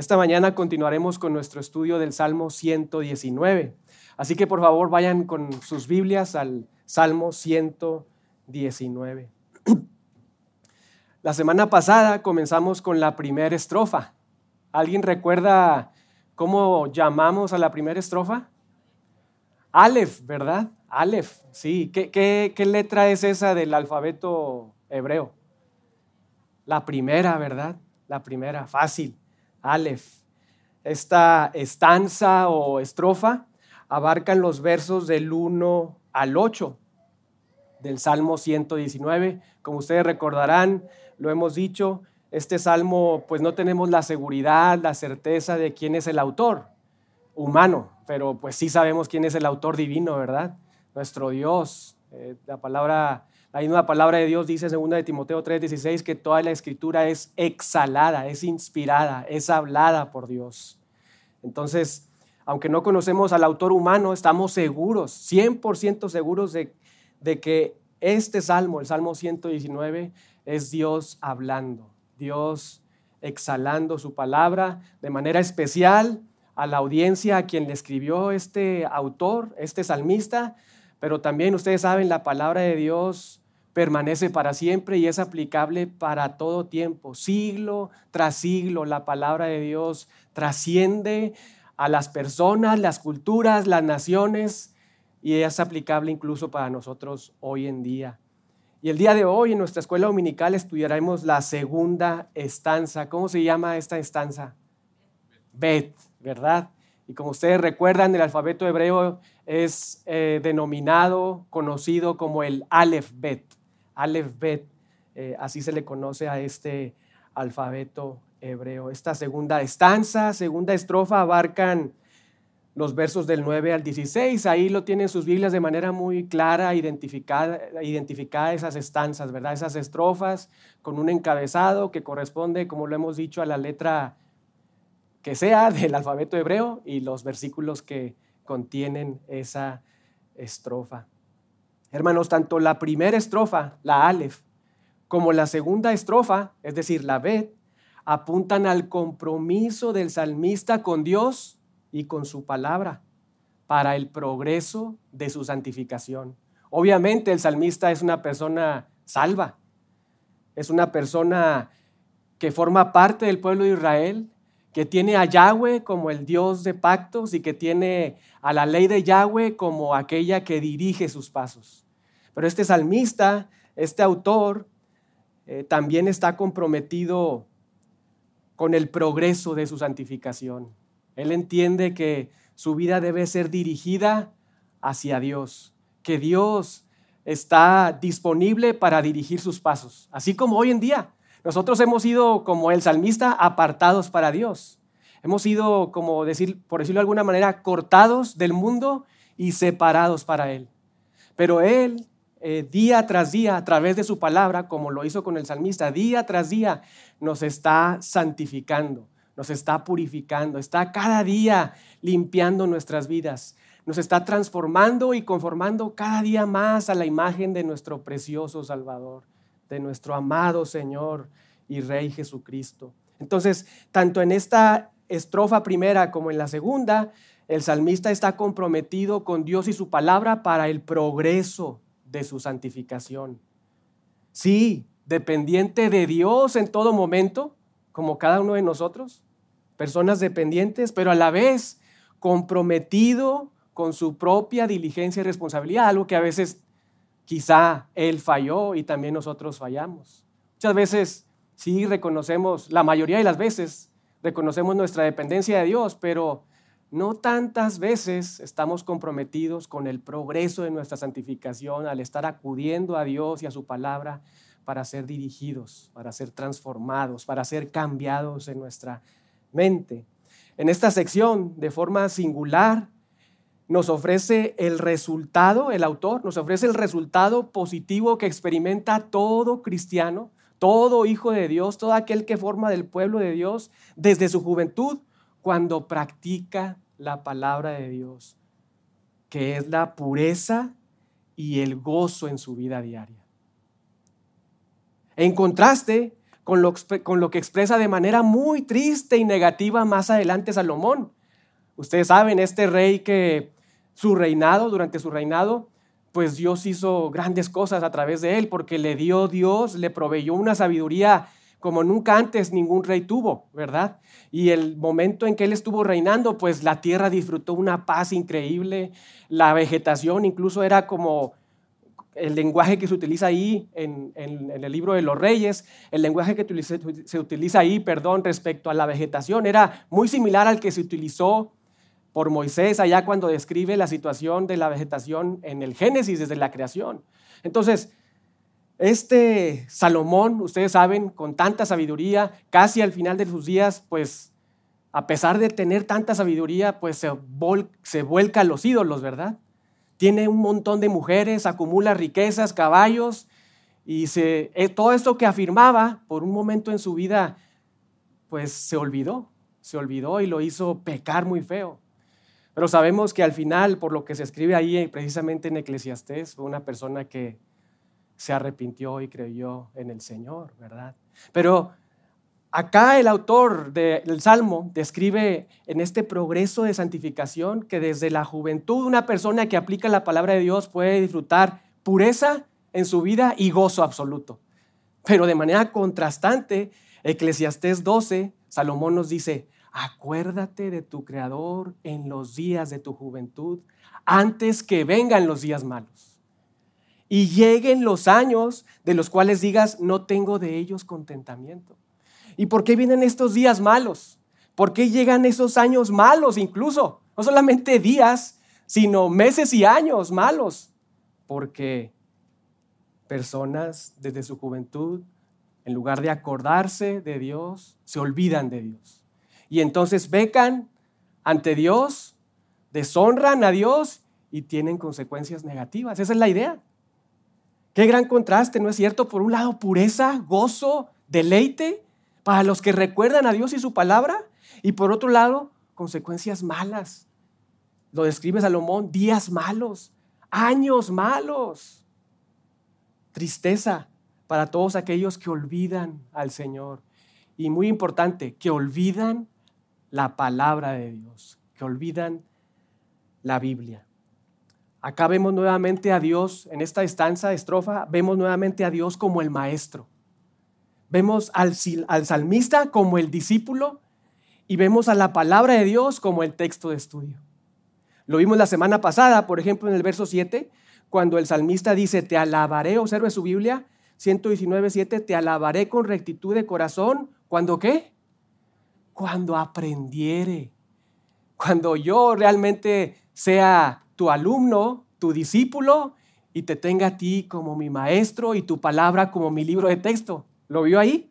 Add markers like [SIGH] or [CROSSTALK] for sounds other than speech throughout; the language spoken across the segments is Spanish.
Esta mañana continuaremos con nuestro estudio del Salmo 119. Así que por favor vayan con sus Biblias al Salmo 119. [CLEARS THROAT] La semana pasada comenzamos con la primera estrofa. ¿Alguien recuerda cómo llamamos a la primera estrofa? Aleph, ¿verdad? Aleph, sí. ¿Qué, qué letra es esa del alfabeto hebreo? La primera, ¿verdad? La primera, fácil. Aleph. Esta estanza o estrofa abarcan los versos del 1 al 8 del Salmo 119. Como ustedes recordarán, lo hemos dicho, este salmo pues no tenemos la seguridad, la certeza de quién es el autor humano, pero pues sí sabemos quién es el autor divino, ¿verdad? Nuestro Dios. Eh, la palabra la misma palabra de Dios dice 2 de Timoteo 3:16 que toda la escritura es exhalada, es inspirada, es hablada por Dios. Entonces, aunque no conocemos al autor humano, estamos seguros, 100% seguros de, de que este salmo, el Salmo 119, es Dios hablando, Dios exhalando su palabra de manera especial a la audiencia a quien le escribió este autor, este salmista, pero también ustedes saben, la palabra de Dios permanece para siempre y es aplicable para todo tiempo. Siglo tras siglo, la palabra de Dios trasciende a las personas, las culturas, las naciones y es aplicable incluso para nosotros hoy en día. Y el día de hoy en nuestra escuela dominical estudiaremos la segunda estanza. ¿Cómo se llama esta estanza? Bet, ¿verdad? Y como ustedes recuerdan, el alfabeto hebreo es eh, denominado, conocido como el Aleph Bet. Aleph Bet, eh, así se le conoce a este alfabeto hebreo. Esta segunda estanza, segunda estrofa, abarcan los versos del 9 al 16. Ahí lo tienen sus Biblias de manera muy clara, identificada, identificada esas estanzas, ¿verdad? Esas estrofas con un encabezado que corresponde, como lo hemos dicho, a la letra que sea del alfabeto hebreo y los versículos que contienen esa estrofa. Hermanos, tanto la primera estrofa, la Aleph, como la segunda estrofa, es decir, la Bet, apuntan al compromiso del salmista con Dios y con su palabra para el progreso de su santificación. Obviamente el salmista es una persona salva, es una persona que forma parte del pueblo de Israel, que tiene a Yahweh como el Dios de pactos y que tiene a la ley de Yahweh como aquella que dirige sus pasos. Pero este salmista, este autor, eh, también está comprometido con el progreso de su santificación. Él entiende que su vida debe ser dirigida hacia Dios, que Dios está disponible para dirigir sus pasos, así como hoy en día. Nosotros hemos sido, como el salmista, apartados para Dios. Hemos sido, como decir, por decirlo de alguna manera, cortados del mundo y separados para Él. Pero Él, eh, día tras día, a través de su palabra, como lo hizo con el salmista, día tras día nos está santificando, nos está purificando, está cada día limpiando nuestras vidas, nos está transformando y conformando cada día más a la imagen de nuestro precioso Salvador de nuestro amado Señor y Rey Jesucristo. Entonces, tanto en esta estrofa primera como en la segunda, el salmista está comprometido con Dios y su palabra para el progreso de su santificación. Sí, dependiente de Dios en todo momento, como cada uno de nosotros, personas dependientes, pero a la vez comprometido con su propia diligencia y responsabilidad, algo que a veces Quizá Él falló y también nosotros fallamos. Muchas veces sí reconocemos, la mayoría de las veces reconocemos nuestra dependencia de Dios, pero no tantas veces estamos comprometidos con el progreso de nuestra santificación al estar acudiendo a Dios y a su palabra para ser dirigidos, para ser transformados, para ser cambiados en nuestra mente. En esta sección, de forma singular, nos ofrece el resultado, el autor nos ofrece el resultado positivo que experimenta todo cristiano, todo hijo de Dios, todo aquel que forma del pueblo de Dios desde su juventud cuando practica la palabra de Dios, que es la pureza y el gozo en su vida diaria. En contraste, con lo, con lo que expresa de manera muy triste y negativa más adelante Salomón. Ustedes saben, este rey que su reinado, durante su reinado, pues Dios hizo grandes cosas a través de él, porque le dio Dios, le proveyó una sabiduría como nunca antes ningún rey tuvo, ¿verdad? Y el momento en que él estuvo reinando, pues la tierra disfrutó una paz increíble, la vegetación incluso era como el lenguaje que se utiliza ahí en, el libro de los reyes, el lenguaje que se utiliza ahí, perdón, respecto a la vegetación, era muy similar al que se utilizó por Moisés allá cuando describe la situación de la vegetación en el Génesis desde la creación. Entonces, este Salomón, ustedes saben, con tanta sabiduría, casi al final de sus días, pues a pesar de tener tanta sabiduría, pues se, se vuelca a los ídolos, ¿verdad? Tiene un montón de mujeres, acumula riquezas, caballos, y se, eh, todo esto que afirmaba por un momento en su vida, pues se olvidó, se olvidó y lo hizo pecar muy feo. Pero sabemos que al final, por lo que se escribe ahí precisamente en Eclesiastés, fue una persona que se arrepintió y creyó en el Señor, ¿verdad? Pero acá el autor del Salmo describe en este progreso de santificación que desde la juventud una persona que aplica la palabra de Dios puede disfrutar pureza en su vida y gozo absoluto. Pero de manera contrastante, Eclesiastés 12, Salomón nos dice, acuérdate de tu Creador en los días de tu juventud, antes que vengan los días malos y lleguen los años de los cuales digas, no tengo de ellos contentamiento. ¿Y por qué vienen estos días malos? ¿Por qué llegan esos años malos incluso? No solamente días, sino meses y años malos. Porque personas desde su juventud, en lugar de acordarse de Dios, se olvidan de Dios. Y entonces becan ante Dios, deshonran a Dios y tienen consecuencias negativas. Esa es la idea. Qué gran contraste, ¿no es cierto? Por un lado, pureza, gozo, deleite para los que recuerdan a Dios y su palabra, y por otro lado, consecuencias malas. Lo describe Salomón, días malos, años malos, tristeza para todos aquellos que olvidan al Señor. Y muy importante, que olvidan la palabra de Dios, que olvidan la Biblia. Acá vemos nuevamente a Dios, en esta estanza, estrofa, vemos nuevamente a Dios como el maestro. Vemos al, al salmista como el discípulo y vemos a la palabra de Dios como el texto de estudio. Lo vimos la semana pasada, por ejemplo, en el verso 7, cuando el salmista dice, te alabaré, observe su Biblia, 119, 7, te alabaré con rectitud de corazón. ¿Cuando qué? Cuando aprendiere. Cuando yo realmente sea tu alumno, tu discípulo, y te tenga a ti como mi maestro y tu palabra como mi libro de texto. ¿Lo vio ahí?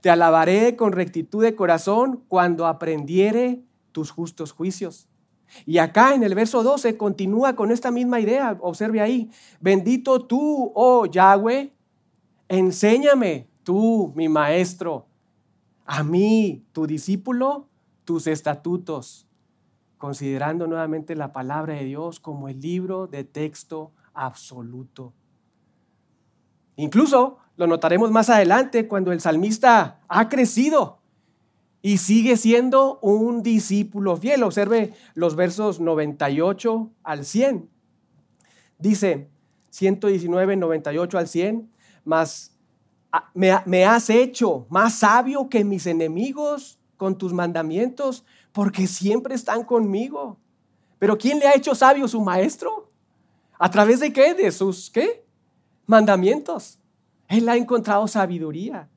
Te alabaré con rectitud de corazón cuando aprendiere tus justos juicios. Y acá en el verso 12 continúa con esta misma idea. Observe ahí. Bendito tú, oh Yahweh, enséñame tú, mi maestro, a mí, tu discípulo, tus estatutos considerando nuevamente la palabra de Dios como el libro de texto absoluto. Incluso lo notaremos más adelante cuando el salmista ha crecido y sigue siendo un discípulo fiel. Observe los versos 98 al 100. Dice 119, 98 al 100, más me, me has hecho más sabio que mis enemigos con tus mandamientos porque siempre están conmigo. Pero ¿quién le ha hecho sabio su maestro? ¿A través de qué? De sus qué? Mandamientos. Él ha encontrado sabiduría.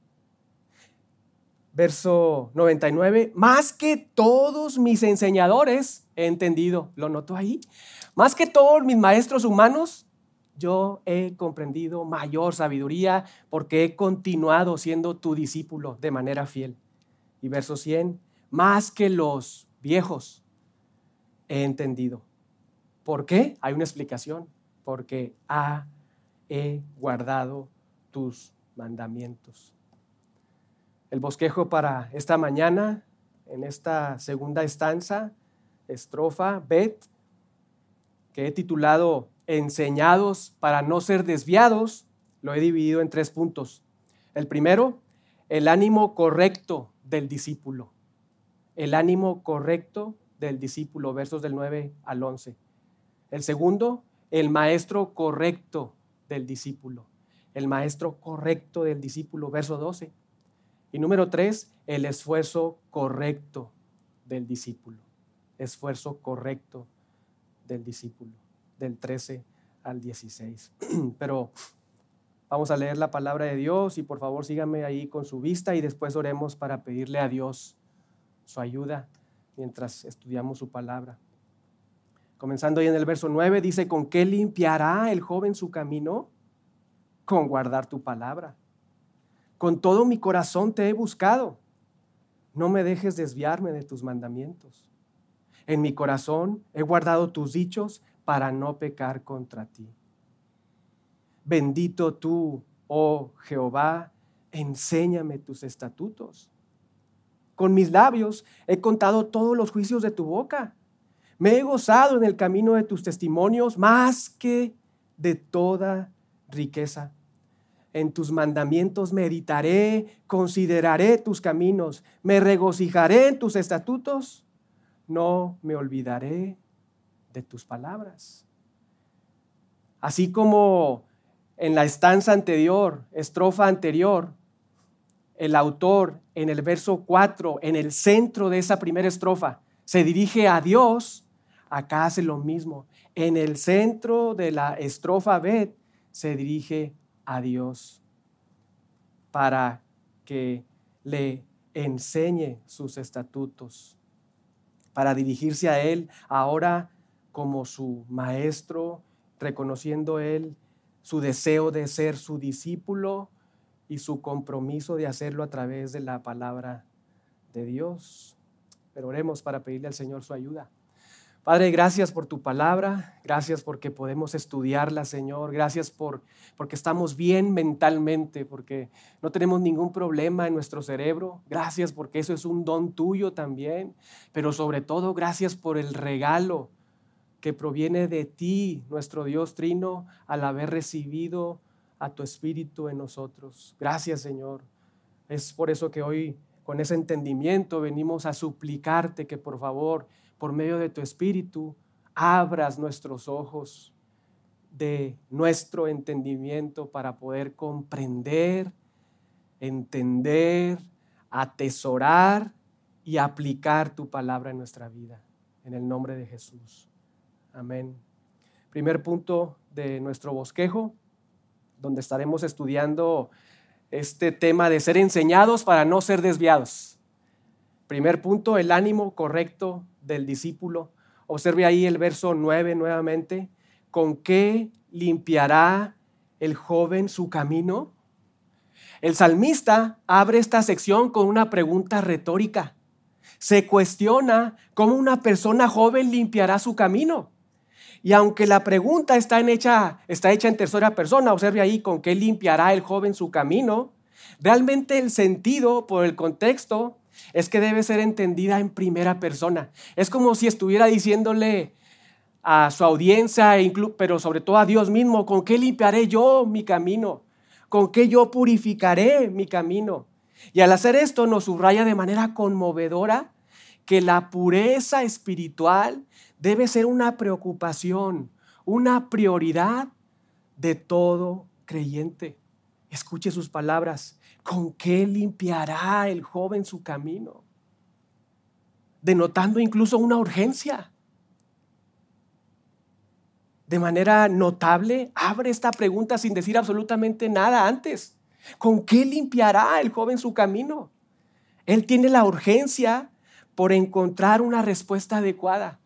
Verso 99, más que todos mis enseñadores he entendido, lo noto ahí, más que todos mis maestros humanos, yo he comprendido mayor sabiduría porque he continuado siendo tu discípulo de manera fiel. Y verso 100, más que los viejos he entendido. ¿Por qué? Hay una explicación. Porque ha, he guardado tus mandamientos. El bosquejo para esta mañana, en esta segunda estanza, estrofa, bet, que he titulado Enseñados para no ser desviados, lo he dividido en tres puntos. El primero, el ánimo correcto del discípulo. El ánimo correcto del discípulo, versos del 9 al 11. El segundo, el maestro correcto del discípulo. El maestro correcto del discípulo, verso 12. Y número tres, el esfuerzo correcto del discípulo. Esfuerzo correcto del discípulo, del 13 al 16. [CLEARS THROAT] Pero vamos a leer la palabra de Dios y por favor síganme ahí con su vista y después oremos para pedirle a Dios su ayuda mientras estudiamos su palabra. Comenzando ahí en el verso 9, dice, ¿con qué limpiará el joven su camino? Con guardar tu palabra. Con todo mi corazón te he buscado. No me dejes desviarme de tus mandamientos. En mi corazón he guardado tus dichos para no pecar contra ti. Bendito tú, oh Jehová, enséñame tus estatutos. Con mis labios he contado todos los juicios de tu boca. Me he gozado en el camino de tus testimonios más que de toda riqueza. En tus mandamientos meditaré, consideraré tus caminos, me regocijaré en tus estatutos, no me olvidaré de tus palabras. Así como en la estanza anterior, estrofa anterior, el autor en el verso 4, en el centro de esa primera estrofa, se dirige a Dios, acá hace lo mismo. En el centro de la estrofa Bet se dirige a Dios para que le enseñe sus estatutos, para dirigirse a Él ahora como su maestro, reconociendo Él su deseo de ser su discípulo y su compromiso de hacerlo a través de la palabra de Dios. Pero oremos para pedirle al Señor su ayuda. Padre, gracias por tu palabra, gracias porque podemos estudiarla, Señor, gracias por porque estamos bien mentalmente, porque no tenemos ningún problema en nuestro cerebro. Gracias porque eso es un don tuyo también, pero sobre todo gracias por el regalo que proviene de ti, nuestro Dios Trino, al haber recibido a tu espíritu en nosotros. Gracias, Señor. Es por eso que hoy con ese entendimiento venimos a suplicarte que por favor por medio de tu Espíritu, abras nuestros ojos de nuestro entendimiento para poder comprender, entender, atesorar y aplicar tu palabra en nuestra vida. En el nombre de Jesús. Amén. Primer punto de nuestro bosquejo, donde estaremos estudiando este tema de ser enseñados para no ser desviados. Primer punto, el ánimo correcto del discípulo. Observe ahí el verso 9 nuevamente. ¿Con qué limpiará el joven su camino? El salmista abre esta sección con una pregunta retórica. Se cuestiona cómo una persona joven limpiará su camino. Y aunque la pregunta está, hecha, está hecha en tercera persona, observe ahí con qué limpiará el joven su camino, realmente el sentido por el contexto es que debe ser entendida en primera persona. Es como si estuviera diciéndole a su audiencia, pero sobre todo a Dios mismo, ¿con qué limpiaré yo mi camino? ¿Con qué yo purificaré mi camino? Y al hacer esto nos subraya de manera conmovedora que la pureza espiritual debe ser una preocupación, una prioridad de todo creyente. Escuche sus palabras. ¿Con qué limpiará el joven su camino? Denotando incluso una urgencia. De manera notable, abre esta pregunta sin decir absolutamente nada antes. ¿Con qué limpiará el joven su camino? Él tiene la urgencia por encontrar una respuesta adecuada,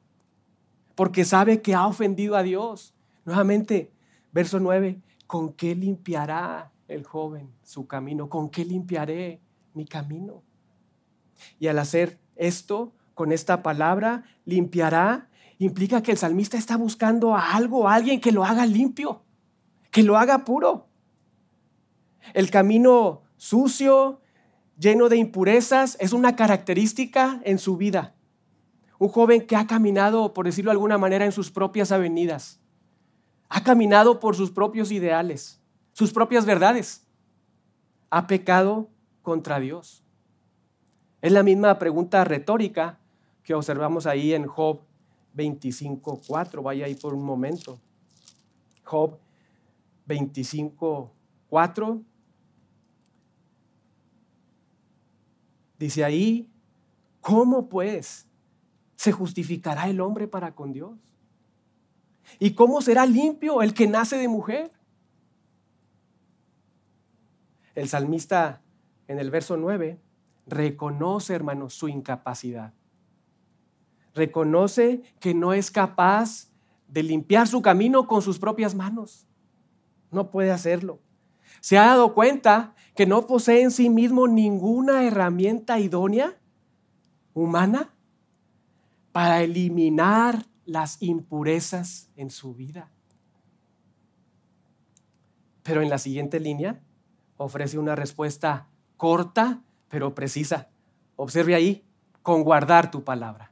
porque sabe que ha ofendido a Dios. Nuevamente, verso 9, ¿con qué limpiará el joven su camino? ¿Con qué limpiaré mi camino? Y al hacer esto, con esta palabra, limpiará, implica que el salmista está buscando a algo, a alguien que lo haga limpio, que lo haga puro. El camino sucio, lleno de impurezas, es una característica en su vida. Un joven que ha caminado, por decirlo de alguna manera, en sus propias avenidas. Ha caminado por sus propios ideales sus propias verdades. Ha pecado contra Dios? Es la misma pregunta retórica que observamos ahí en Job 25.4. Vaya ahí por un momento. Job 25.4. Dice ahí, ¿cómo pues se justificará el hombre para con Dios? ¿Y cómo será limpio el que nace de mujer? El salmista en el verso 9 reconoce, hermanos, su incapacidad. Reconoce que no es capaz de limpiar su camino con sus propias manos. No puede hacerlo. Se ha dado cuenta que no posee en sí mismo ninguna herramienta idónea humana para eliminar las impurezas en su vida. Pero en la siguiente línea ofrece una respuesta corta pero precisa. Observe ahí, con guardar tu palabra.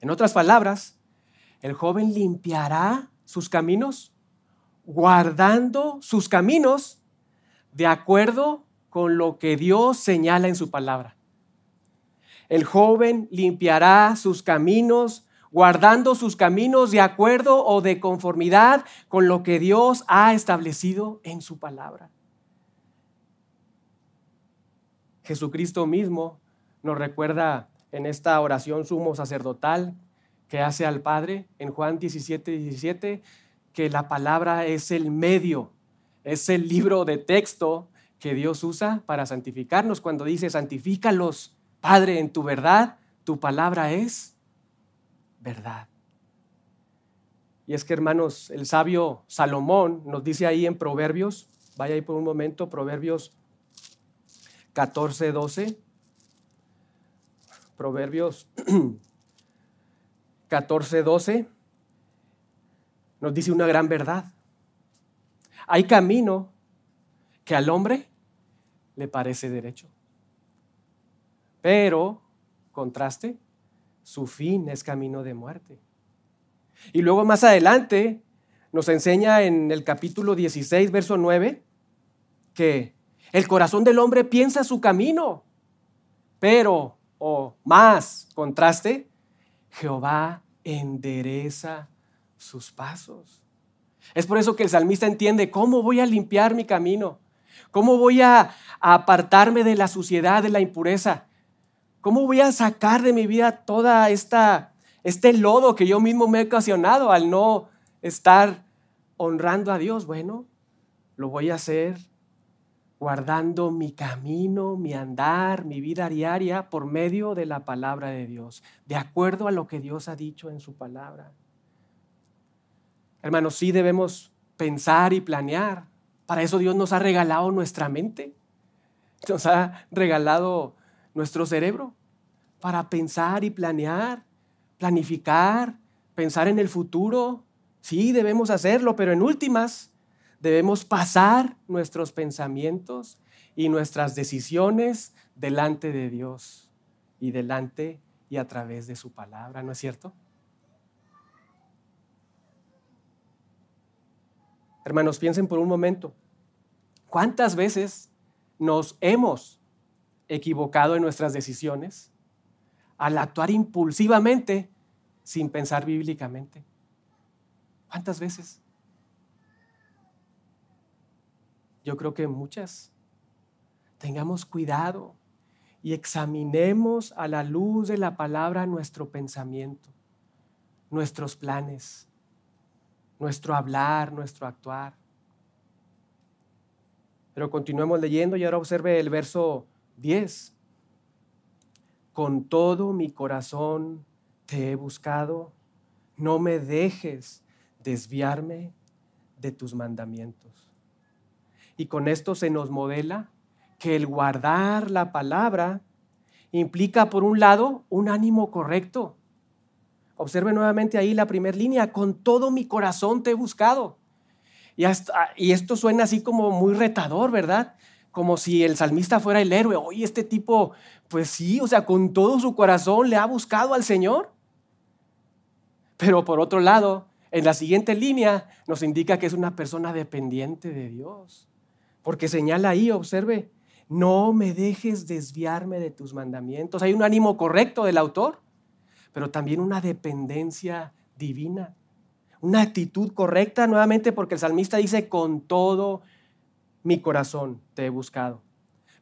En otras palabras, el joven limpiará sus caminos guardando sus caminos de acuerdo con lo que Dios señala en su palabra. El joven limpiará sus caminos guardando sus caminos de acuerdo o de conformidad con lo que Dios ha establecido en su palabra. Jesucristo mismo nos recuerda en esta oración sumo sacerdotal que hace al Padre en Juan 17, 17, que la palabra es el medio, es el libro de texto que Dios usa para santificarnos. Cuando dice, santifícalos, Padre, en tu verdad, tu palabra es verdad. Y es que, hermanos, el sabio Salomón nos dice ahí en Proverbios, vaya ahí por un momento, Proverbios 14, 12. Proverbios [CLEARS THROAT] 14, 12 nos dice una gran verdad. Hay camino que al hombre le parece derecho. Pero, contraste, su fin es camino de muerte. Y luego más adelante nos enseña en el capítulo 16, verso 9, que el corazón del hombre piensa su camino, pero, o más, contraste, Jehová endereza sus pasos. Es por eso que el salmista entiende cómo voy a limpiar mi camino, cómo voy a, apartarme de la suciedad, de la impureza, cómo voy a sacar de mi vida toda esta este lodo que yo mismo me he ocasionado al no estar honrando a Dios. Bueno, lo voy a hacer guardando mi camino, mi andar, mi vida diaria por medio de la palabra de Dios, de acuerdo a lo que Dios ha dicho en su palabra. Hermanos, sí debemos pensar y planear. Para eso Dios nos ha regalado nuestra mente, nos ha regalado nuestro cerebro para pensar y planear, planificar, pensar en el futuro. Sí, debemos hacerlo, pero en últimas, debemos pasar nuestros pensamientos y nuestras decisiones delante de Dios y delante y a través de su palabra, ¿no es cierto? Hermanos, piensen por un momento, ¿cuántas veces nos hemos equivocado en nuestras decisiones al actuar impulsivamente sin pensar bíblicamente? ¿Cuántas veces? Yo creo que muchas. Tengamos cuidado y examinemos a la luz de la palabra nuestro pensamiento, nuestros planes, nuestro hablar, nuestro actuar. Pero continuemos leyendo y ahora observe el verso 10. Con todo mi corazón te he buscado, no me dejes desviarme de tus mandamientos. Y con esto se nos modela que el guardar la palabra implica, por un lado, un ánimo correcto. Observe nuevamente ahí la primera línea, con todo mi corazón te he buscado. Y, y esto suena así como muy retador, ¿verdad? Como si el salmista fuera el héroe. Oye, este tipo, pues sí, o sea, con todo su corazón le ha buscado al Señor. Pero por otro lado, en la siguiente línea nos indica que es una persona dependiente de Dios Porque señala ahí, observe, no me dejes desviarme de tus mandamientos. Hay un ánimo correcto del autor, pero también una dependencia divina, una actitud correcta, nuevamente porque el salmista dice, con todo mi corazón te he buscado.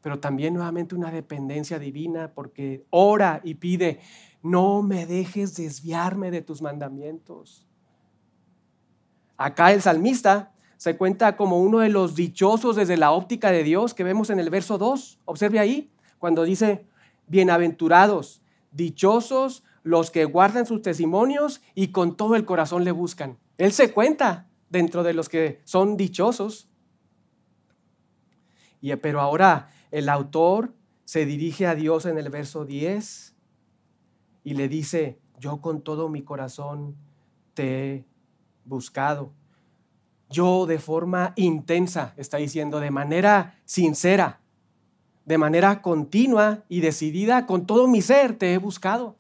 Pero también nuevamente una dependencia divina porque ora y pide, no me dejes desviarme de tus mandamientos. Acá el salmista se cuenta como uno de los dichosos desde la óptica de Dios que vemos en el verso 2. Observe ahí, cuando dice, bienaventurados, dichosos los que guardan sus testimonios y con todo el corazón le buscan. Él se cuenta dentro de los que son dichosos. Pero ahora el autor se dirige a Dios en el verso 10 y le dice, yo con todo mi corazón te he buscado. Yo de forma intensa, está diciendo, de manera sincera, de manera continua y decidida, con todo mi ser te he buscado.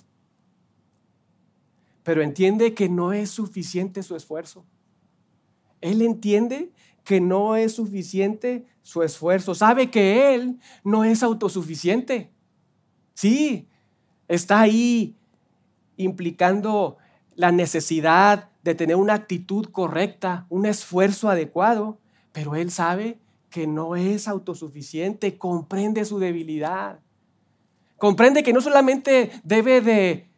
Pero entiende que no es suficiente su esfuerzo. Él entiende que no es suficiente su esfuerzo. Sabe que Él no es autosuficiente. Sí, está ahí implicando la necesidad de tener una actitud correcta, un esfuerzo adecuado, pero Él sabe que no es autosuficiente, comprende su debilidad. Comprende que no solamente debe de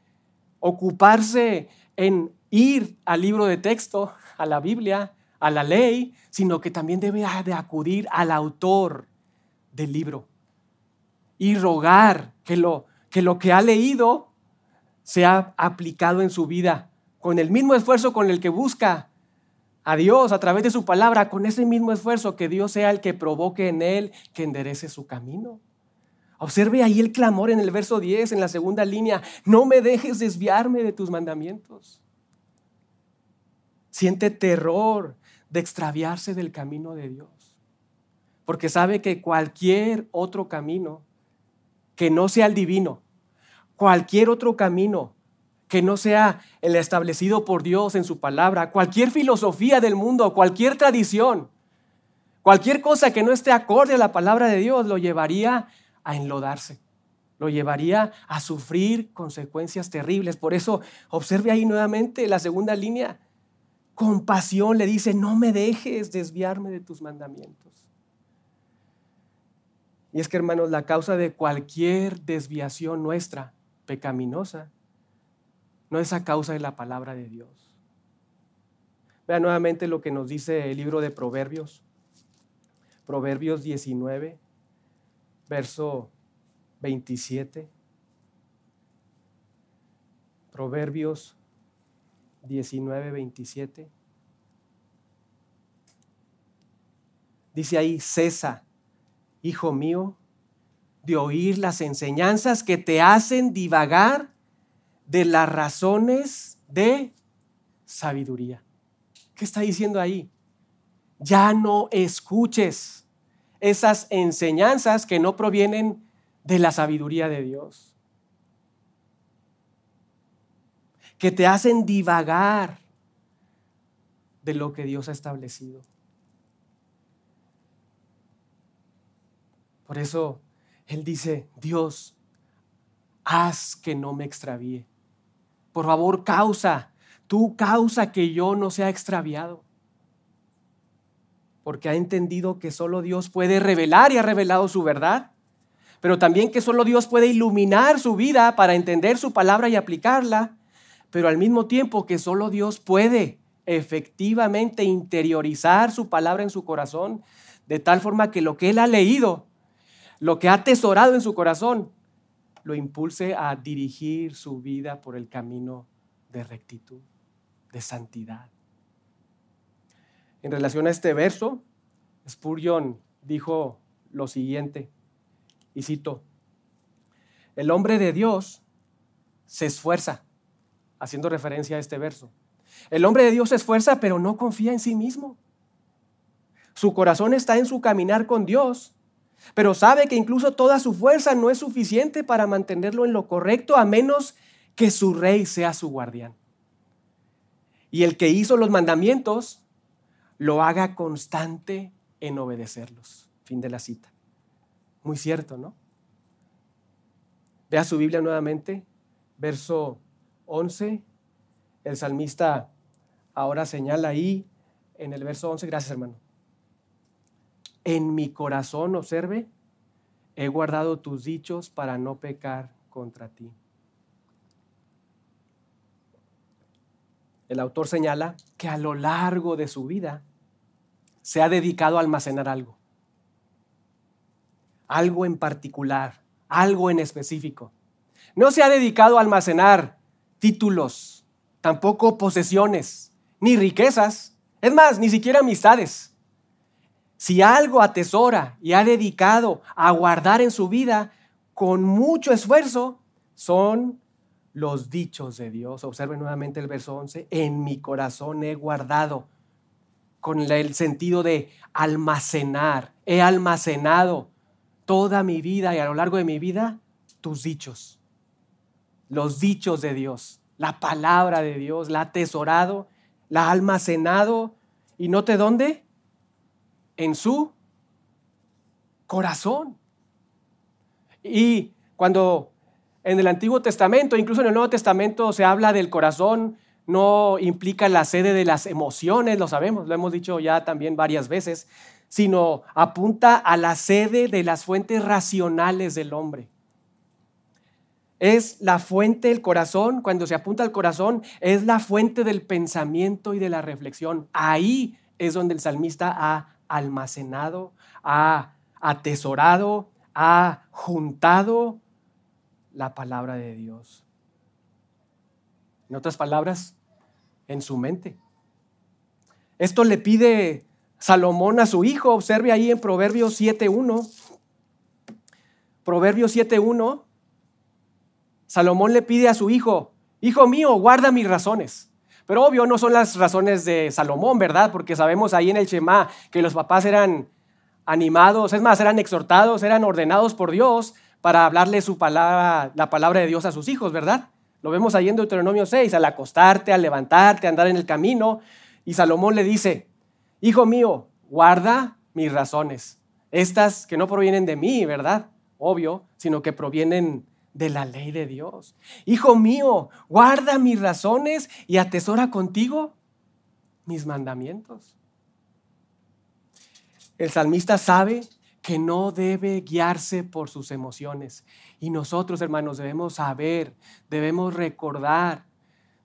ocuparse en ir al libro de texto, a la Biblia, a la ley, sino que también debe de acudir al autor del libro y rogar que lo que, lo que ha leído sea aplicado en su vida con el mismo esfuerzo con el que busca a Dios a través de su palabra, con ese mismo esfuerzo, que Dios sea el que provoque en él que enderece su camino. Observe ahí el clamor en el verso 10, en la segunda línea, no me dejes desviarme de tus mandamientos. Siente terror de extraviarse del camino de Dios. Porque sabe que cualquier otro camino que no sea el divino, cualquier otro camino que no sea el establecido por Dios en su palabra, cualquier filosofía del mundo, cualquier tradición, cualquier cosa que no esté acorde a la palabra de Dios, lo llevaría a enlodarse, lo llevaría a sufrir consecuencias terribles. Por eso, observe ahí nuevamente la segunda línea, con pasión le dice, no me dejes desviarme de tus mandamientos. Y es que, hermanos, la causa de cualquier desviación nuestra pecaminosa no es a causa de la palabra de Dios. Vean nuevamente lo que nos dice el libro de Proverbios. Proverbios 19, verso 27. Proverbios 19, 27. Dice ahí, cesa, hijo mío, de oír las enseñanzas que te hacen divagar de las razones de sabiduría. ¿Qué está diciendo ahí? Ya no escuches esas enseñanzas que no provienen de la sabiduría de Dios. Que te hacen divagar de lo que Dios ha establecido. Por eso Él dice, Dios, haz que no me extravíe. Por favor, causa, tú causa que yo no sea extraviado. Porque ha entendido que solo Dios puede revelar y ha revelado su verdad, pero también que solo Dios puede iluminar su vida para entender su palabra y aplicarla pero al mismo tiempo que solo Dios puede efectivamente interiorizar su palabra en su corazón, de tal forma que lo que él ha leído, lo que ha atesorado en su corazón, lo impulse a dirigir su vida por el camino de rectitud, de santidad. En relación a este verso, Spurgeon dijo lo siguiente, y cito, el hombre de Dios se esfuerza haciendo referencia a este verso. El hombre de Dios se esfuerza, pero no confía en sí mismo. Su corazón está en su caminar con Dios, pero sabe que incluso toda su fuerza no es suficiente para mantenerlo en lo correcto a menos que su rey sea su guardián. Y el que hizo los mandamientos lo haga constante en obedecerlos. Fin de la cita. Muy cierto, ¿no? Vea su Biblia nuevamente, verso 11. El salmista ahora señala ahí en el verso 11, gracias hermano. En mi corazón, observe, he guardado tus dichos para no pecar contra ti. El autor señala que a lo largo de su vida se ha dedicado a almacenar algo. Algo en particular, algo en específico. No se ha dedicado a almacenar títulos, tampoco posesiones, ni riquezas, es más, ni siquiera amistades. Si algo atesora y ha dedicado a guardar en su vida con mucho esfuerzo, son los dichos de Dios. Observen nuevamente el verso 11. En mi corazón he guardado, con el sentido de almacenar. He almacenado toda mi vida y a lo largo de mi vida tus dichos. Los dichos de Dios, la palabra de Dios, la atesorado, la almacenado. ¿Y note dónde? En su corazón. Y cuando en el Antiguo Testamento, incluso en el Nuevo Testamento se habla del corazón, no implica la sede de las emociones, lo sabemos, lo hemos dicho ya también varias veces, sino apunta a la sede de las fuentes racionales del hombre. Es la fuente del corazón, cuando se apunta al corazón, es la fuente del pensamiento y de la reflexión. Ahí es donde el salmista ha almacenado, ha atesorado, ha juntado la palabra de Dios. En otras palabras, en su mente. Esto le pide Salomón a su hijo. Observe ahí en Proverbios 7.1. Proverbios 7.1. Salomón le pide a su hijo, hijo mío, guarda mis razones. Pero obvio no son las razones de Salomón, ¿verdad? Porque sabemos ahí en el Shema que los papás eran animados, es más, eran exhortados, eran ordenados por Dios para hablarle su palabra, la palabra de Dios a sus hijos, ¿verdad? Lo vemos ahí en Deuteronomio 6, al acostarte, al levantarte, andar en el camino. Y Salomón le dice, hijo mío, guarda mis razones. Estas que no provienen de mí, ¿verdad? Obvio, sino que provienen de la ley de Dios. Hijo mío, guarda mis razones y atesora contigo mis mandamientos. El salmista sabe que no debe guiarse por sus emociones. Y nosotros, hermanos, debemos saber, debemos recordar,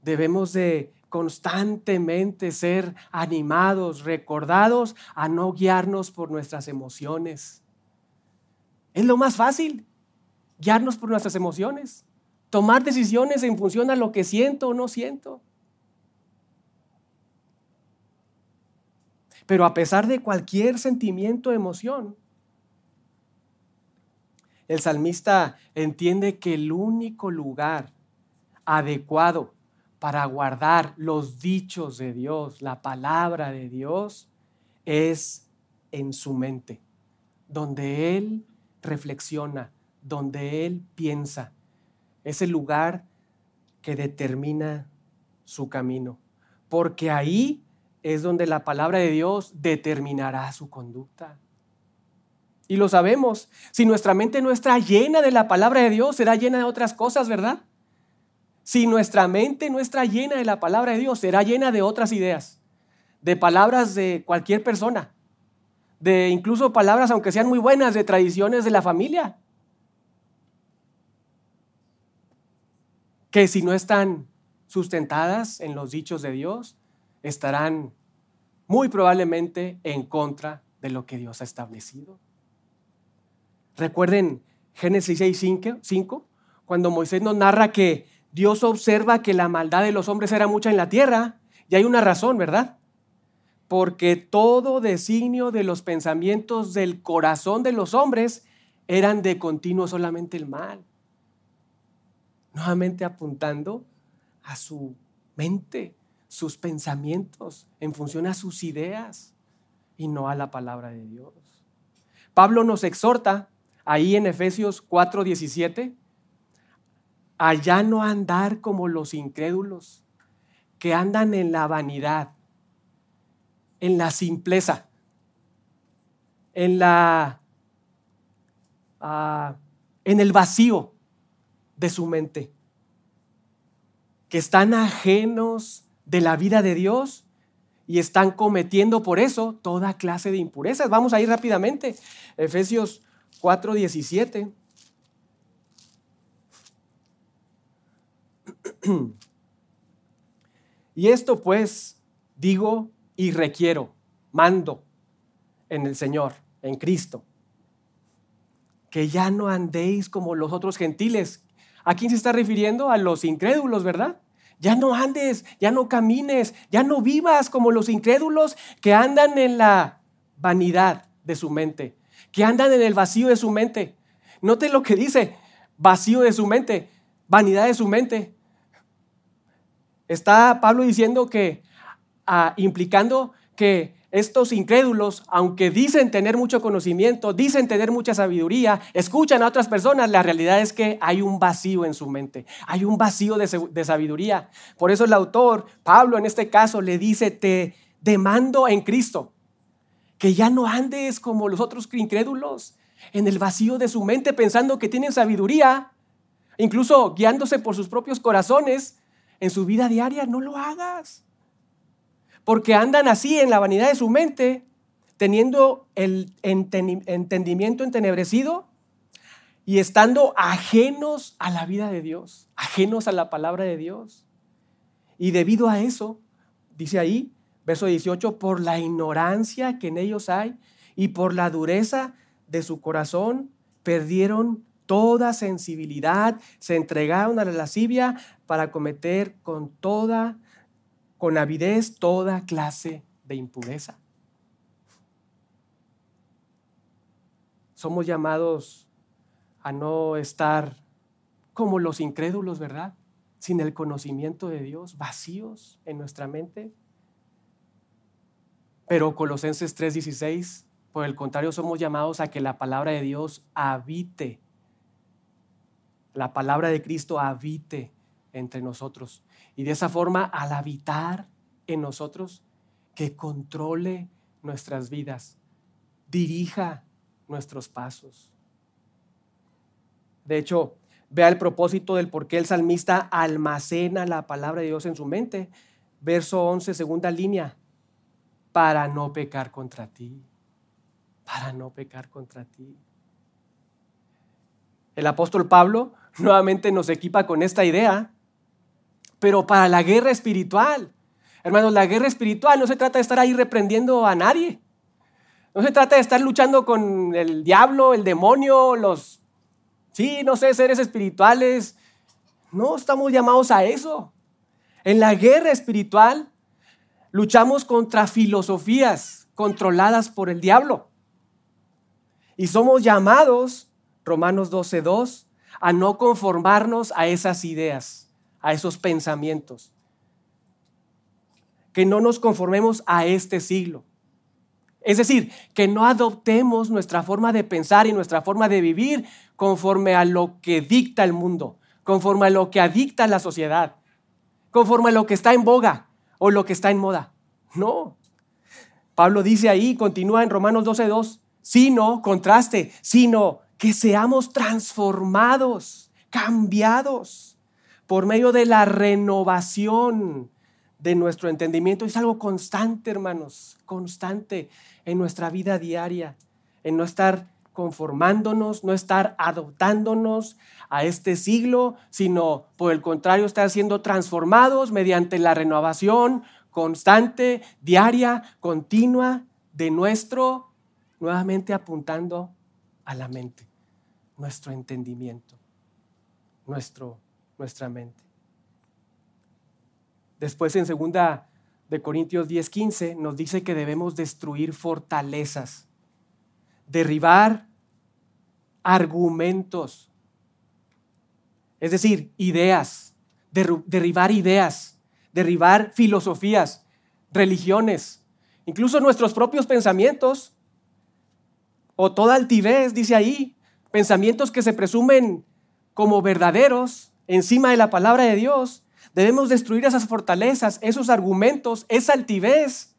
debemos de constantemente ser animados, recordados a no guiarnos por nuestras emociones. Es lo más fácil, guiarnos por nuestras emociones, tomar decisiones en función a lo que siento o no siento. Pero a pesar de cualquier sentimiento o emoción, el salmista entiende que el único lugar adecuado para guardar los dichos de Dios, la palabra de Dios, es en su mente, donde Él reflexiona, donde Él piensa. Es el lugar que determina su camino, porque ahí es donde la palabra de Dios determinará su conducta. Y lo sabemos. Si nuestra mente no está llena de la palabra de Dios, será llena de otras cosas, ¿verdad? Si nuestra mente no está llena de la palabra de Dios, será llena de otras ideas, de palabras de cualquier persona, de incluso palabras, aunque sean muy buenas, de tradiciones de la familia, que si no están sustentadas en los dichos de Dios, estarán muy probablemente en contra de lo que Dios ha establecido. Recuerden Génesis 6, 5, cuando Moisés nos narra que Dios observa que la maldad de los hombres era mucha en la tierra, y hay una razón, ¿verdad? Porque todo designio de los pensamientos del corazón de los hombres eran de continuo solamente el mal. Nuevamente apuntando a su mente, sus pensamientos, en función a sus ideas y no a la palabra de Dios. Pablo nos exhorta ahí en Efesios 4:17, allá no andar como los incrédulos que andan en la vanidad, en la simpleza, en la ah, en el vacío de su mente, que están ajenos de la vida de Dios y están cometiendo por eso toda clase de impurezas. Vamos a ir rápidamente. Efesios 4:17. Y esto pues digo y requiero, mando en el Señor, en Cristo, que ya no andéis como los otros gentiles. ¿A quién se está refiriendo? A los incrédulos, ¿verdad? Ya no andes, ya no camines, ya no vivas como los incrédulos que andan en la vanidad de su mente, que andan en el vacío de su mente. Note lo que dice, vacío de su mente, vanidad de su mente. Está Pablo diciendo que, ah, implicando que estos incrédulos, aunque dicen tener mucho conocimiento, dicen tener mucha sabiduría, escuchan a otras personas, la realidad es que hay un vacío en su mente, hay un vacío de, sabiduría. Por eso el autor, Pablo en este caso, le dice, te demando en Cristo, que ya no andes como los otros incrédulos, en el vacío de su mente, pensando que tienen sabiduría, incluso guiándose por sus propios corazones en su vida diaria, no lo hagas porque andan así en la vanidad de su mente, teniendo el entendimiento entenebrecido y estando ajenos a la vida de Dios, ajenos a la palabra de Dios. Y debido a eso, dice ahí, verso 18, por la ignorancia que en ellos hay y por la dureza de su corazón, perdieron toda sensibilidad, se entregaron a la lascivia para cometer con toda con avidez toda clase de impureza. Somos llamados a no estar como los incrédulos, ¿verdad? Sin el conocimiento de Dios, vacíos en nuestra mente. Pero Colosenses 3:16, por el contrario, somos llamados a que la palabra de Dios habite, la palabra de Cristo habite entre nosotros. Y de esa forma, al habitar en nosotros, que controle nuestras vidas, dirija nuestros pasos. De hecho, vea el propósito del por qué el salmista almacena la palabra de Dios en su mente. Verso 11, segunda línea, para no pecar contra ti, para no pecar contra ti. El apóstol Pablo nuevamente nos equipa con esta idea pero para la guerra espiritual. Hermanos, la guerra espiritual no se trata de estar ahí reprendiendo a nadie. No se trata de estar luchando con el diablo, el demonio, los, sí, no sé, seres espirituales. No estamos llamados a eso. En la guerra espiritual luchamos contra filosofías controladas por el diablo. Y somos llamados, Romanos 12.2, a no conformarnos a esas ideas a esos pensamientos. Que no nos conformemos a este siglo. Es decir, que no adoptemos nuestra forma de pensar y nuestra forma de vivir conforme a lo que dicta el mundo, conforme a lo que adicta la sociedad, conforme a lo que está en boga o lo que está en moda. No. Pablo dice ahí, continúa en Romanos 12.2, sino, contraste, sino que seamos transformados, cambiados por medio de la renovación de nuestro entendimiento. Es algo constante, hermanos, constante en nuestra vida diaria, en no estar conformándonos, no estar adoptándonos a este siglo, sino por el contrario, estar siendo transformados mediante la renovación constante, diaria, continua de nuestro, nuevamente apuntando a la mente, nuestro entendimiento, nuestro nuestra mente. Después en segunda de Corintios 10:15 nos dice que debemos destruir fortalezas, derribar argumentos, es decir, ideas, derribar ideas, derribar filosofías, religiones, incluso nuestros propios pensamientos o toda altivez, dice ahí, pensamientos que se presumen como verdaderos, encima de la palabra de Dios. Debemos destruir esas fortalezas, esos argumentos, esa altivez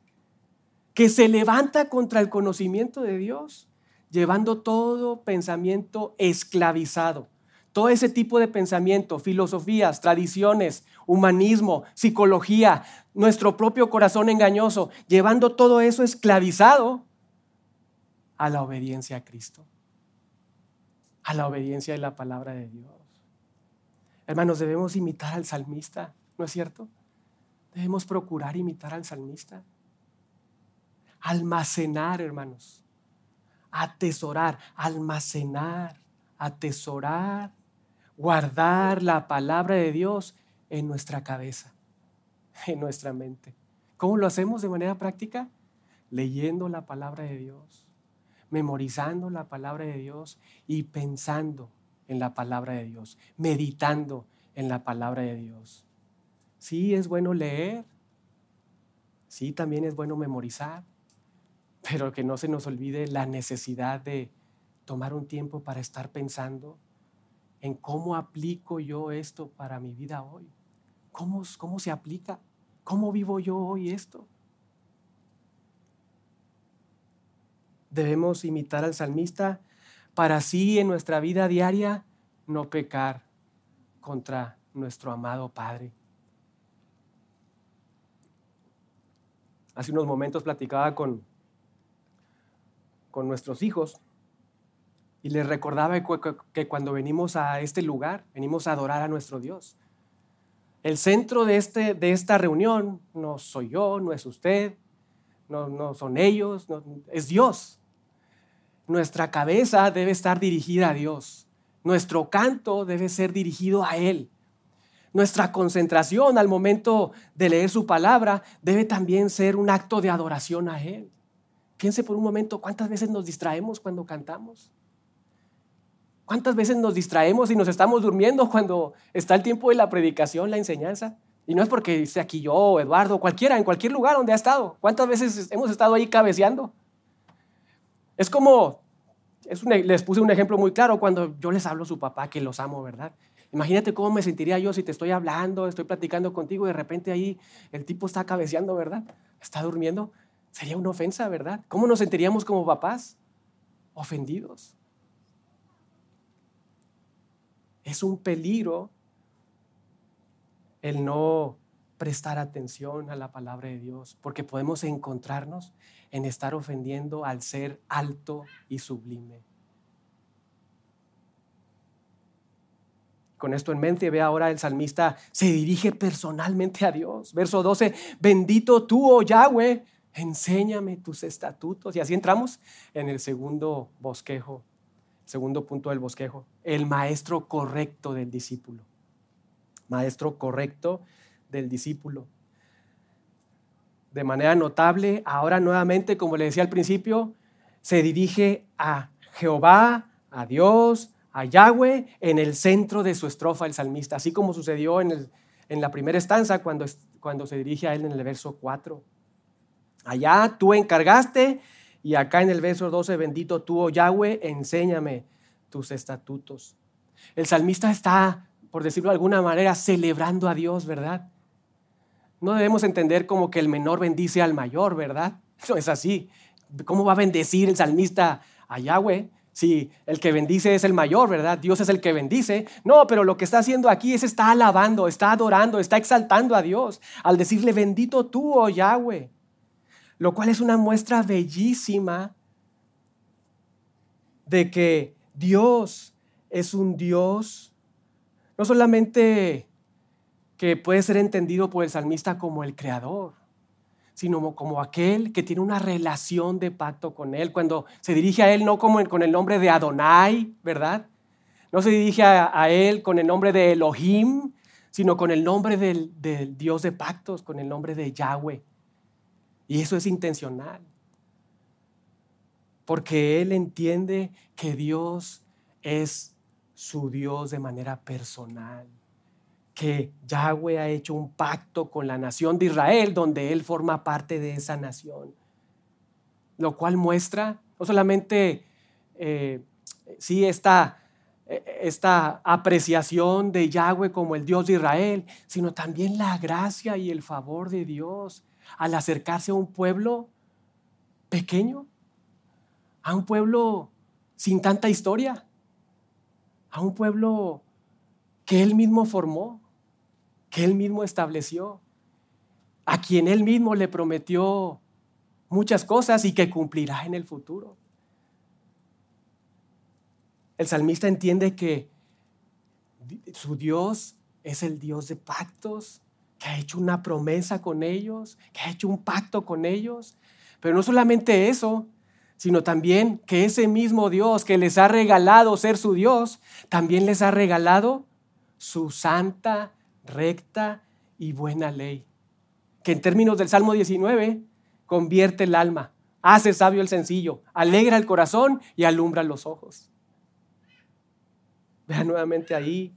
que se levanta contra el conocimiento de Dios, llevando todo pensamiento esclavizado. Todo ese tipo de pensamiento, filosofías, tradiciones, humanismo, psicología, nuestro propio corazón engañoso, llevando todo eso esclavizado a la obediencia a Cristo, a la obediencia de la palabra de Dios. Hermanos, debemos imitar al salmista, ¿no es cierto? Debemos procurar imitar al salmista. Almacenar, hermanos. Atesorar, almacenar, atesorar, guardar la palabra de Dios en nuestra cabeza, en nuestra mente. ¿Cómo lo hacemos de manera práctica? Leyendo la palabra de Dios, memorizando la palabra de Dios y pensando en la palabra de Dios, meditando en la palabra de Dios. Sí, es bueno leer, sí, también es bueno memorizar, pero que no se nos olvide la necesidad de tomar un tiempo para estar pensando en cómo aplico yo esto para mi vida hoy. ¿Cómo, cómo se aplica? ¿Cómo vivo yo hoy esto? Debemos imitar al salmista para así en nuestra vida diaria no pecar contra nuestro amado Padre. Hace unos momentos platicaba con, con nuestros hijos y les recordaba que cuando venimos a este lugar, venimos a adorar a nuestro Dios. El centro de, este, de esta reunión no soy yo, no es usted, no, no son ellos, es Dios. Nuestra cabeza debe estar dirigida a Dios. Nuestro canto debe ser dirigido a Él. Nuestra concentración al momento de leer su palabra debe también ser un acto de adoración a Él. Piense por un momento cuántas veces nos distraemos cuando cantamos. ¿Cuántas veces nos distraemos y nos estamos durmiendo cuando está el tiempo de la predicación, la enseñanza? Y no es porque esté aquí yo, Eduardo, cualquiera, en cualquier lugar donde ha estado. ¿Cuántas veces hemos estado ahí cabeceando? Es como, les puse un ejemplo muy claro cuando yo les hablo a su papá que los amo, ¿verdad? Imagínate cómo me sentiría yo si te estoy hablando, estoy platicando contigo y de repente ahí el tipo está cabeceando, ¿verdad? Está durmiendo. Sería una ofensa, ¿verdad? ¿Cómo nos sentiríamos como papás? Ofendidos. Es un peligro el no prestar atención a la palabra de Dios, porque podemos encontrarnos en estar ofendiendo al ser alto y sublime. Con esto en mente, ve ahora el salmista se dirige personalmente a Dios. Verso 12, bendito tú, oh Yahweh, enséñame tus estatutos. Y así entramos en el segundo bosquejo, segundo punto del bosquejo, el maestro correcto del discípulo. Maestro correcto del discípulo. De manera notable, ahora nuevamente, como le decía al principio, se dirige a Jehová, a Dios, a Yahweh en el centro de su estrofa el salmista, así como sucedió en, la primera estanza cuando, cuando se dirige a él en el verso 4. Allá tú encargaste y acá en el verso 12, bendito tú, oh Yahweh, enséñame tus estatutos. El salmista está, por decirlo de alguna manera, celebrando a Dios, ¿verdad? No debemos entender como que el menor bendice al mayor, ¿verdad? No es así. ¿Cómo va a bendecir el salmista a Yahweh? Si el que bendice es el mayor, ¿verdad? Dios es el que bendice. No, pero lo que está haciendo aquí es está alabando, está adorando, está exaltando a Dios al decirle, bendito tú, oh Yahweh. Lo cual es una muestra bellísima de que Dios es un Dios no solamente que puede ser entendido por el salmista como el creador, sino como aquel que tiene una relación de pacto con Él. Cuando se dirige a Él no como con el nombre de Adonai, ¿verdad? No se dirige a, Él con el nombre de Elohim, sino con el nombre del, Dios de pactos, con el nombre de Yahweh. Y eso es intencional. Porque Él entiende que Dios es su Dios de manera personal que Yahweh ha hecho un pacto con la nación de Israel, donde Él forma parte de esa nación. Lo cual muestra no solamente eh, sí, esta, esta apreciación de Yahweh como el Dios de Israel, sino también la gracia y el favor de Dios al acercarse a un pueblo pequeño, a un pueblo sin tanta historia, a un pueblo que él mismo formó, que él mismo estableció, a quien él mismo le prometió muchas cosas y que cumplirá en el futuro. El salmista entiende que su Dios es el Dios de pactos, que ha hecho una promesa con ellos, que ha hecho un pacto con ellos. Pero no solamente eso, sino también que ese mismo Dios que les ha regalado ser su Dios, también les ha regalado su santa, recta y buena ley. Que en términos del Salmo 19, convierte el alma, hace sabio el sencillo, alegra el corazón y alumbra los ojos. Vean nuevamente ahí,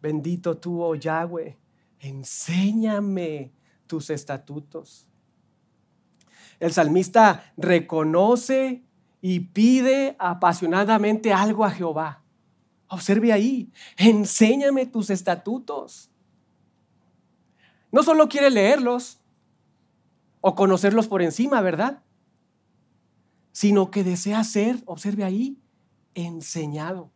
bendito tú, oh Yahweh, enséñame tus estatutos. El salmista reconoce y pide apasionadamente algo a Jehová. Observe ahí, enséñame tus estatutos. No solo quiere leerlos o conocerlos por encima, ¿verdad? Sino que desea ser, observe ahí, enseñado.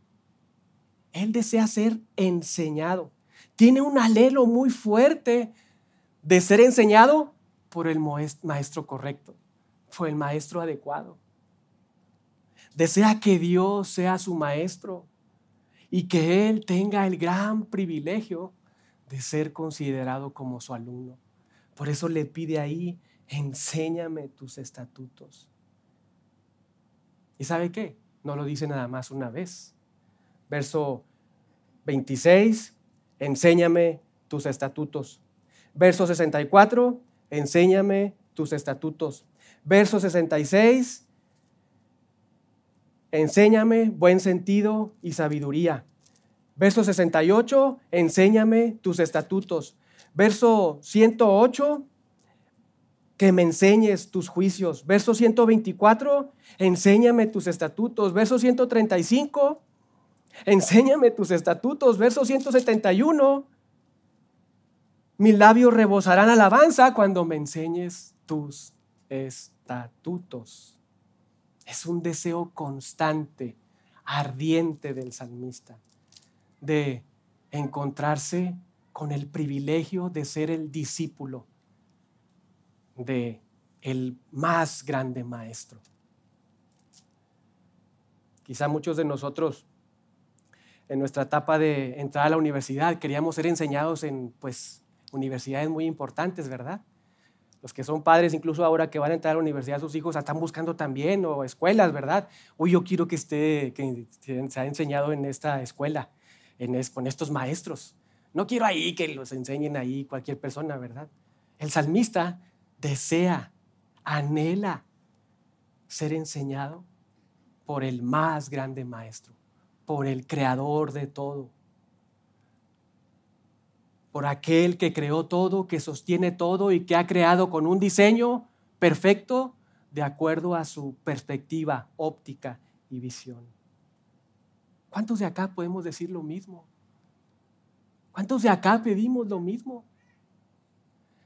Él desea ser enseñado. Tiene un alelo muy fuerte de ser enseñado por el maestro correcto, por el maestro adecuado. Desea que Dios sea su maestro y que Él tenga el gran privilegio de ser considerado como su alumno. Por eso le pide ahí, enséñame tus estatutos. ¿Y sabe qué? No lo dice nada más una vez. Verso 26, enséñame tus estatutos. Verso 64, enséñame tus estatutos. Verso 66, enséñame buen sentido y sabiduría. Verso 68, enséñame tus estatutos. Verso 108, que me enseñes tus juicios. Verso 124, enséñame tus estatutos. Verso 135, enséñame tus estatutos. Verso 171, mis labios rebosarán alabanza cuando me enseñes tus estatutos. Es un deseo constante, ardiente del salmista, de encontrarse con el privilegio de ser el discípulo de el más grande maestro. Quizá muchos de nosotros en nuestra etapa de entrar a la universidad queríamos ser enseñados en pues universidades muy importantes, ¿verdad? Los que son padres, incluso ahora que van a entrar a la universidad, sus hijos están buscando también, o escuelas, ¿verdad? Uy, yo quiero que esté, que se ha enseñado en esta escuela, con estos maestros. No quiero ahí que los enseñen ahí cualquier persona, ¿verdad? El salmista desea, anhela ser enseñado por el más grande maestro, por el creador de todo, por aquel que creó todo, que sostiene todo y que ha creado con un diseño perfecto de acuerdo a su perspectiva óptica y visión. ¿Cuántos de acá podemos decir lo mismo? ¿Cuántos de acá pedimos lo mismo?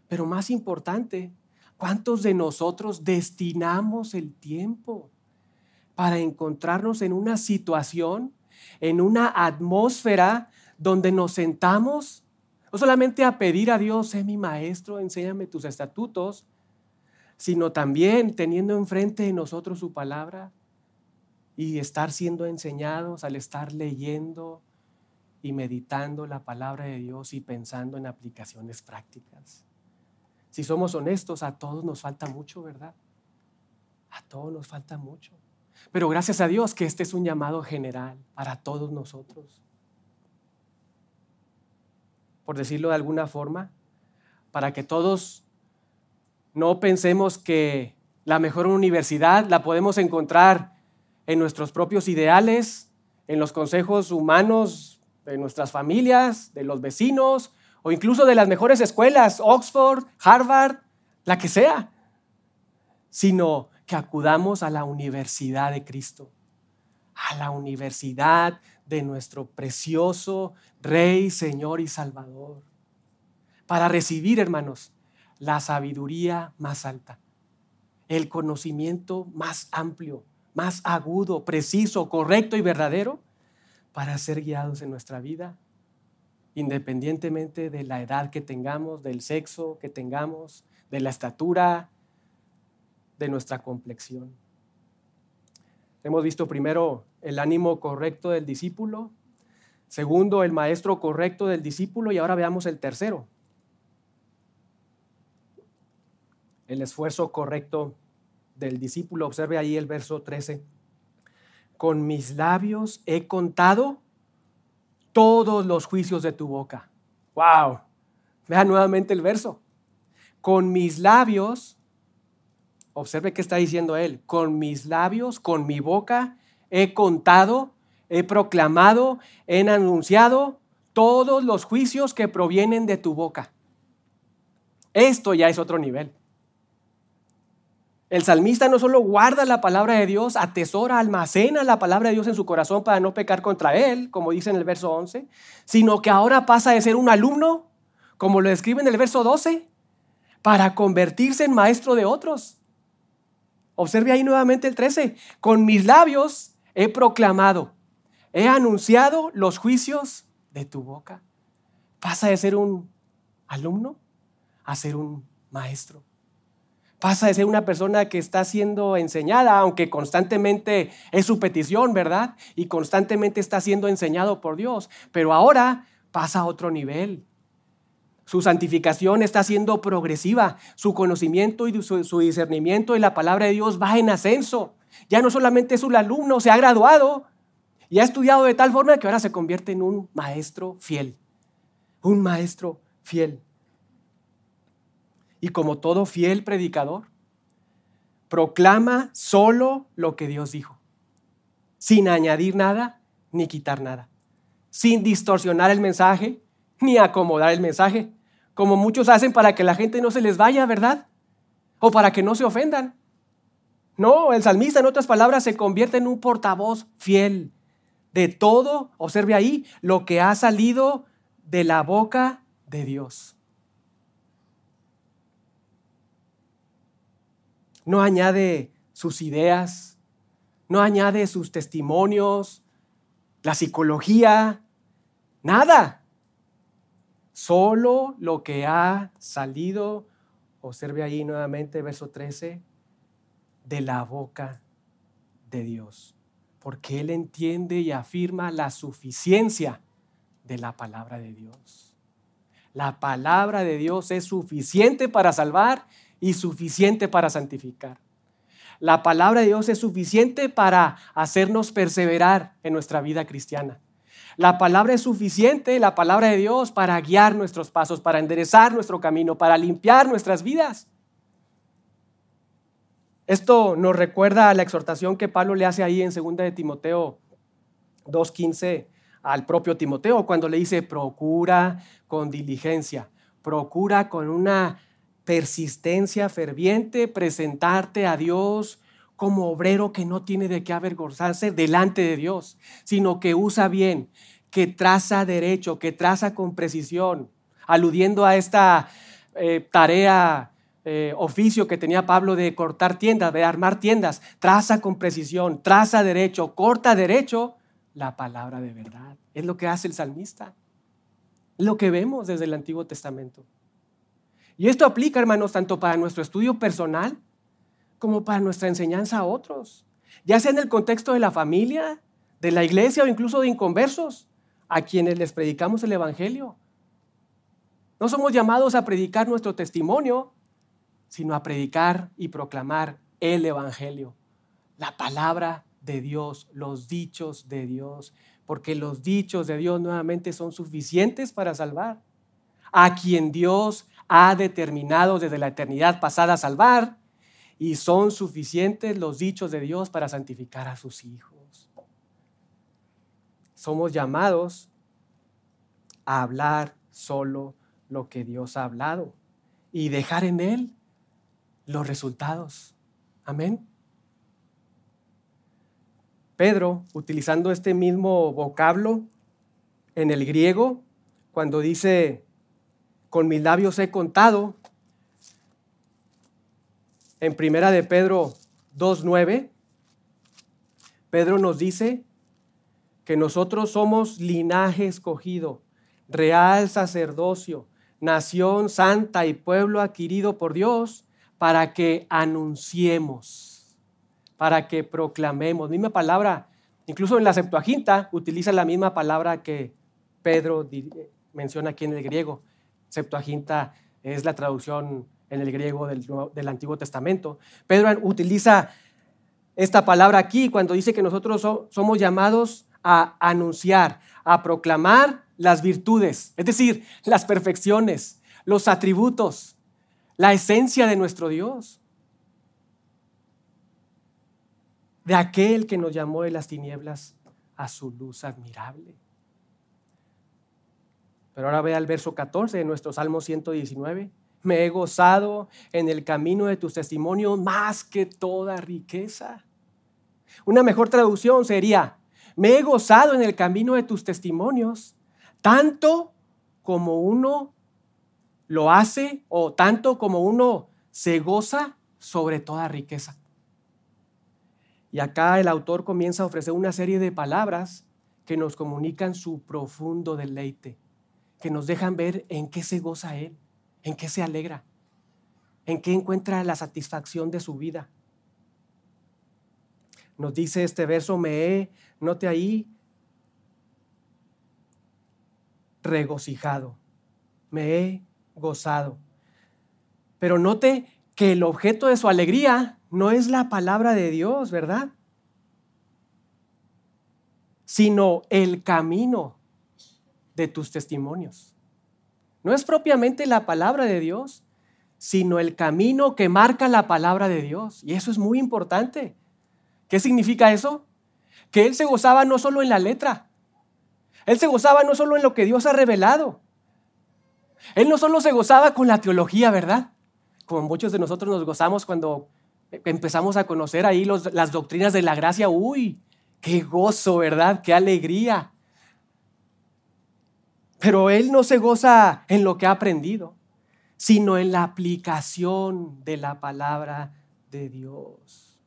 Pero más importante, ¿cuántos de nosotros destinamos el tiempo para encontrarnos en una situación, en una atmósfera donde nos sentamos no solamente a pedir a Dios, sé mi maestro, enséñame tus estatutos, sino también teniendo enfrente de nosotros su palabra y estar siendo enseñados al estar leyendo y meditando la palabra de Dios y pensando en aplicaciones prácticas. Si somos honestos, a todos nos falta mucho, ¿verdad? A todos nos falta mucho. Pero gracias a Dios que este es un llamado general para todos nosotros por decirlo de alguna forma, para que todos no pensemos que la mejor universidad la podemos encontrar en nuestros propios ideales, en los consejos humanos de nuestras familias, de los vecinos o incluso de las mejores escuelas, Oxford, Harvard, la que sea, sino que acudamos a la universidad de Cristo, a la universidad de nuestro precioso Rey, Señor y Salvador, para recibir, hermanos, la sabiduría más alta, el conocimiento más amplio, más agudo, preciso, correcto y verdadero para ser guiados en nuestra vida, independientemente de la edad que tengamos, del sexo que tengamos, de la estatura, de nuestra complexión. Hemos visto primero el ánimo correcto del discípulo, segundo el maestro correcto del discípulo y ahora veamos el tercero, el esfuerzo correcto del discípulo. Observe ahí el verso 13. Con mis labios he contado todos los juicios de tu boca. ¡Wow! Vean nuevamente el verso. Con mis labios Observe qué está diciendo él. Con mis labios, con mi boca, he contado, he proclamado, he anunciado todos los juicios que provienen de tu boca. Esto ya es otro nivel. El salmista no solo guarda la palabra de Dios, atesora, almacena la palabra de Dios en su corazón para no pecar contra él, como dice en el verso 11, sino que ahora pasa de ser un alumno, como lo describe en el verso 12, para convertirse en maestro de otros. Observe ahí nuevamente el 13. Con mis labios he proclamado, he anunciado los juicios de tu boca. Pasa de ser un alumno a ser un maestro. Pasa de ser una persona que está siendo enseñada, aunque constantemente es su petición, ¿verdad? Y constantemente está siendo enseñado por Dios. Pero ahora pasa a otro nivel. Su santificación está siendo progresiva. Su conocimiento y su, discernimiento de la palabra de Dios va en ascenso. Ya no solamente es un alumno, se ha graduado y ha estudiado de tal forma que ahora se convierte en un maestro fiel. Un maestro fiel. Y como todo fiel predicador, proclama solo lo que Dios dijo, sin añadir nada ni quitar nada, sin distorsionar el mensaje ni acomodar el mensaje, como muchos hacen para que la gente no se les vaya, ¿verdad? O para que no se ofendan. No, el salmista, en otras palabras, se convierte en un portavoz fiel de todo, observe ahí, lo que ha salido de la boca de Dios. No añade sus ideas, no añade sus testimonios, la psicología, nada. Solo lo que ha salido, observe ahí nuevamente verso 13, de la boca de Dios. Porque Él entiende y afirma la suficiencia de la palabra de Dios. La palabra de Dios es suficiente para salvar y suficiente para santificar. La palabra de Dios es suficiente para hacernos perseverar en nuestra vida cristiana. La palabra es suficiente, la palabra de Dios, para guiar nuestros pasos, para enderezar nuestro camino, para limpiar nuestras vidas. Esto nos recuerda a la exhortación que Pablo le hace ahí en 2 de Timoteo 2.15 al propio Timoteo, cuando le dice, procura con diligencia, procura con una persistencia ferviente presentarte a Dios como obrero que no tiene de qué avergonzarse delante de Dios, sino que usa bien, que traza derecho, que traza con precisión, aludiendo a esta eh, tarea, eh, oficio que tenía Pablo de cortar tiendas, de armar tiendas, traza con precisión, traza derecho, corta derecho la palabra de verdad. Es lo que hace el salmista, lo que vemos desde el Antiguo Testamento. Y esto aplica, hermanos, tanto para nuestro estudio personal, como para nuestra enseñanza a otros, ya sea en el contexto de la familia, de la iglesia o incluso de inconversos, a quienes les predicamos el Evangelio. No somos llamados a predicar nuestro testimonio, sino a predicar y proclamar el Evangelio, la palabra de Dios, los dichos de Dios, porque los dichos de Dios nuevamente son suficientes para salvar. A quien Dios ha determinado desde la eternidad pasada salvar, y son suficientes los dichos de Dios para santificar a sus hijos. Somos llamados a hablar solo lo que Dios ha hablado y dejar en Él los resultados. Amén. Pedro, utilizando este mismo vocablo en el griego, cuando dice, con mis labios he contado, en Primera de Pedro 2.9, Pedro nos dice que nosotros somos linaje escogido, real sacerdocio, nación santa y pueblo adquirido por Dios para que anunciemos, para que proclamemos. Misma palabra, incluso en la Septuaginta utiliza la misma palabra que Pedro menciona aquí en el griego. Septuaginta es la traducción en el griego del, del Antiguo Testamento. Pedro utiliza esta palabra aquí cuando dice que nosotros somos llamados a anunciar, a proclamar las virtudes, es decir, las perfecciones, los atributos, la esencia de nuestro Dios, de aquel que nos llamó de las tinieblas a su luz admirable. Pero ahora ve al verso 14 de nuestro Salmo 119. Me he gozado en el camino de tus testimonios más que toda riqueza. Una mejor traducción sería, me he gozado en el camino de tus testimonios, tanto como uno lo hace o tanto como uno se goza sobre toda riqueza. Y acá el autor comienza a ofrecer una serie de palabras que nos comunican su profundo deleite, que nos dejan ver en qué se goza él, en qué se alegra, en qué encuentra la satisfacción de su vida. Nos dice este verso, me he note ahí, regocijado, me he gozado. Pero note que el objeto de su alegría no es la palabra de Dios, ¿verdad? Sino el camino de tus testimonios. No es propiamente la palabra de Dios, sino el camino que marca la palabra de Dios. Y eso es muy importante. ¿Qué significa eso? que él se gozaba no solo en la letra, él se gozaba no solo en lo que Dios ha revelado, él no solo se gozaba con la teología, ¿verdad? Como muchos de nosotros nos gozamos cuando empezamos a conocer ahí las doctrinas de la gracia, uy, qué gozo, ¿verdad? Qué alegría. Pero él no se goza en lo que ha aprendido, sino en la aplicación de la palabra de Dios.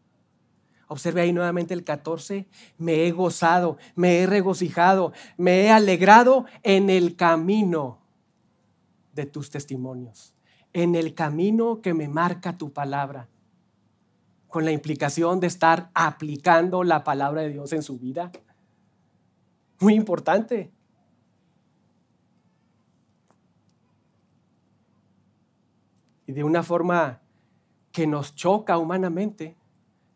Observe ahí nuevamente el 14. Me he gozado, me he regocijado, me he alegrado en el camino de tus testimonios, en el camino que me marca tu palabra, con la implicación de estar aplicando la palabra de Dios en su vida. Muy importante. Y de una forma que nos choca humanamente,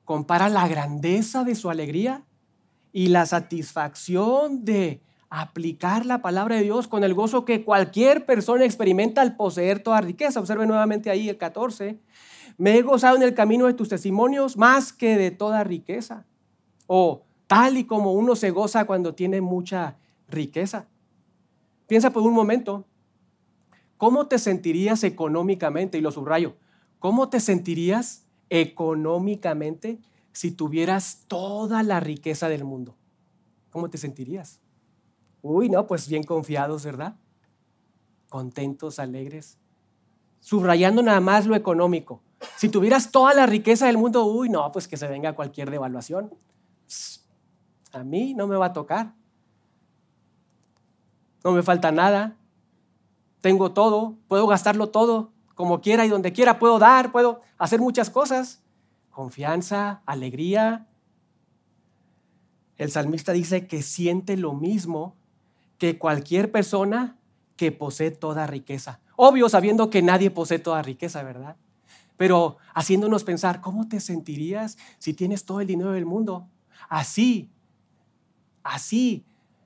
compara la grandeza de su alegría y la satisfacción de aplicar la palabra de Dios con el gozo que cualquier persona experimenta al poseer toda riqueza. Observe nuevamente ahí el 14. Me he gozado en el camino de tus testimonios más que de toda riqueza. O tal y como uno se goza cuando tiene mucha riqueza. Piensa por un momento, ¿cómo te sentirías económicamente? Y lo subrayo, ¿cómo te sentirías económicamente si tuvieras toda la riqueza del mundo? ¿Cómo te sentirías? Uy, no, pues bien confiados, ¿verdad? Contentos, alegres. Subrayando nada más lo económico. Si tuvieras toda la riqueza del mundo, uy, no, pues que se venga cualquier devaluación. A mí no me va a tocar. No me falta nada. Tengo todo, puedo gastarlo todo como quiera y donde quiera puedo dar, puedo hacer muchas cosas. Confianza, alegría. El salmista dice que siente lo mismo que cualquier persona que posee toda riqueza. Obvio, sabiendo que nadie posee toda riqueza, ¿verdad? Pero haciéndonos pensar, ¿cómo te sentirías si tienes todo el dinero del mundo? Así, así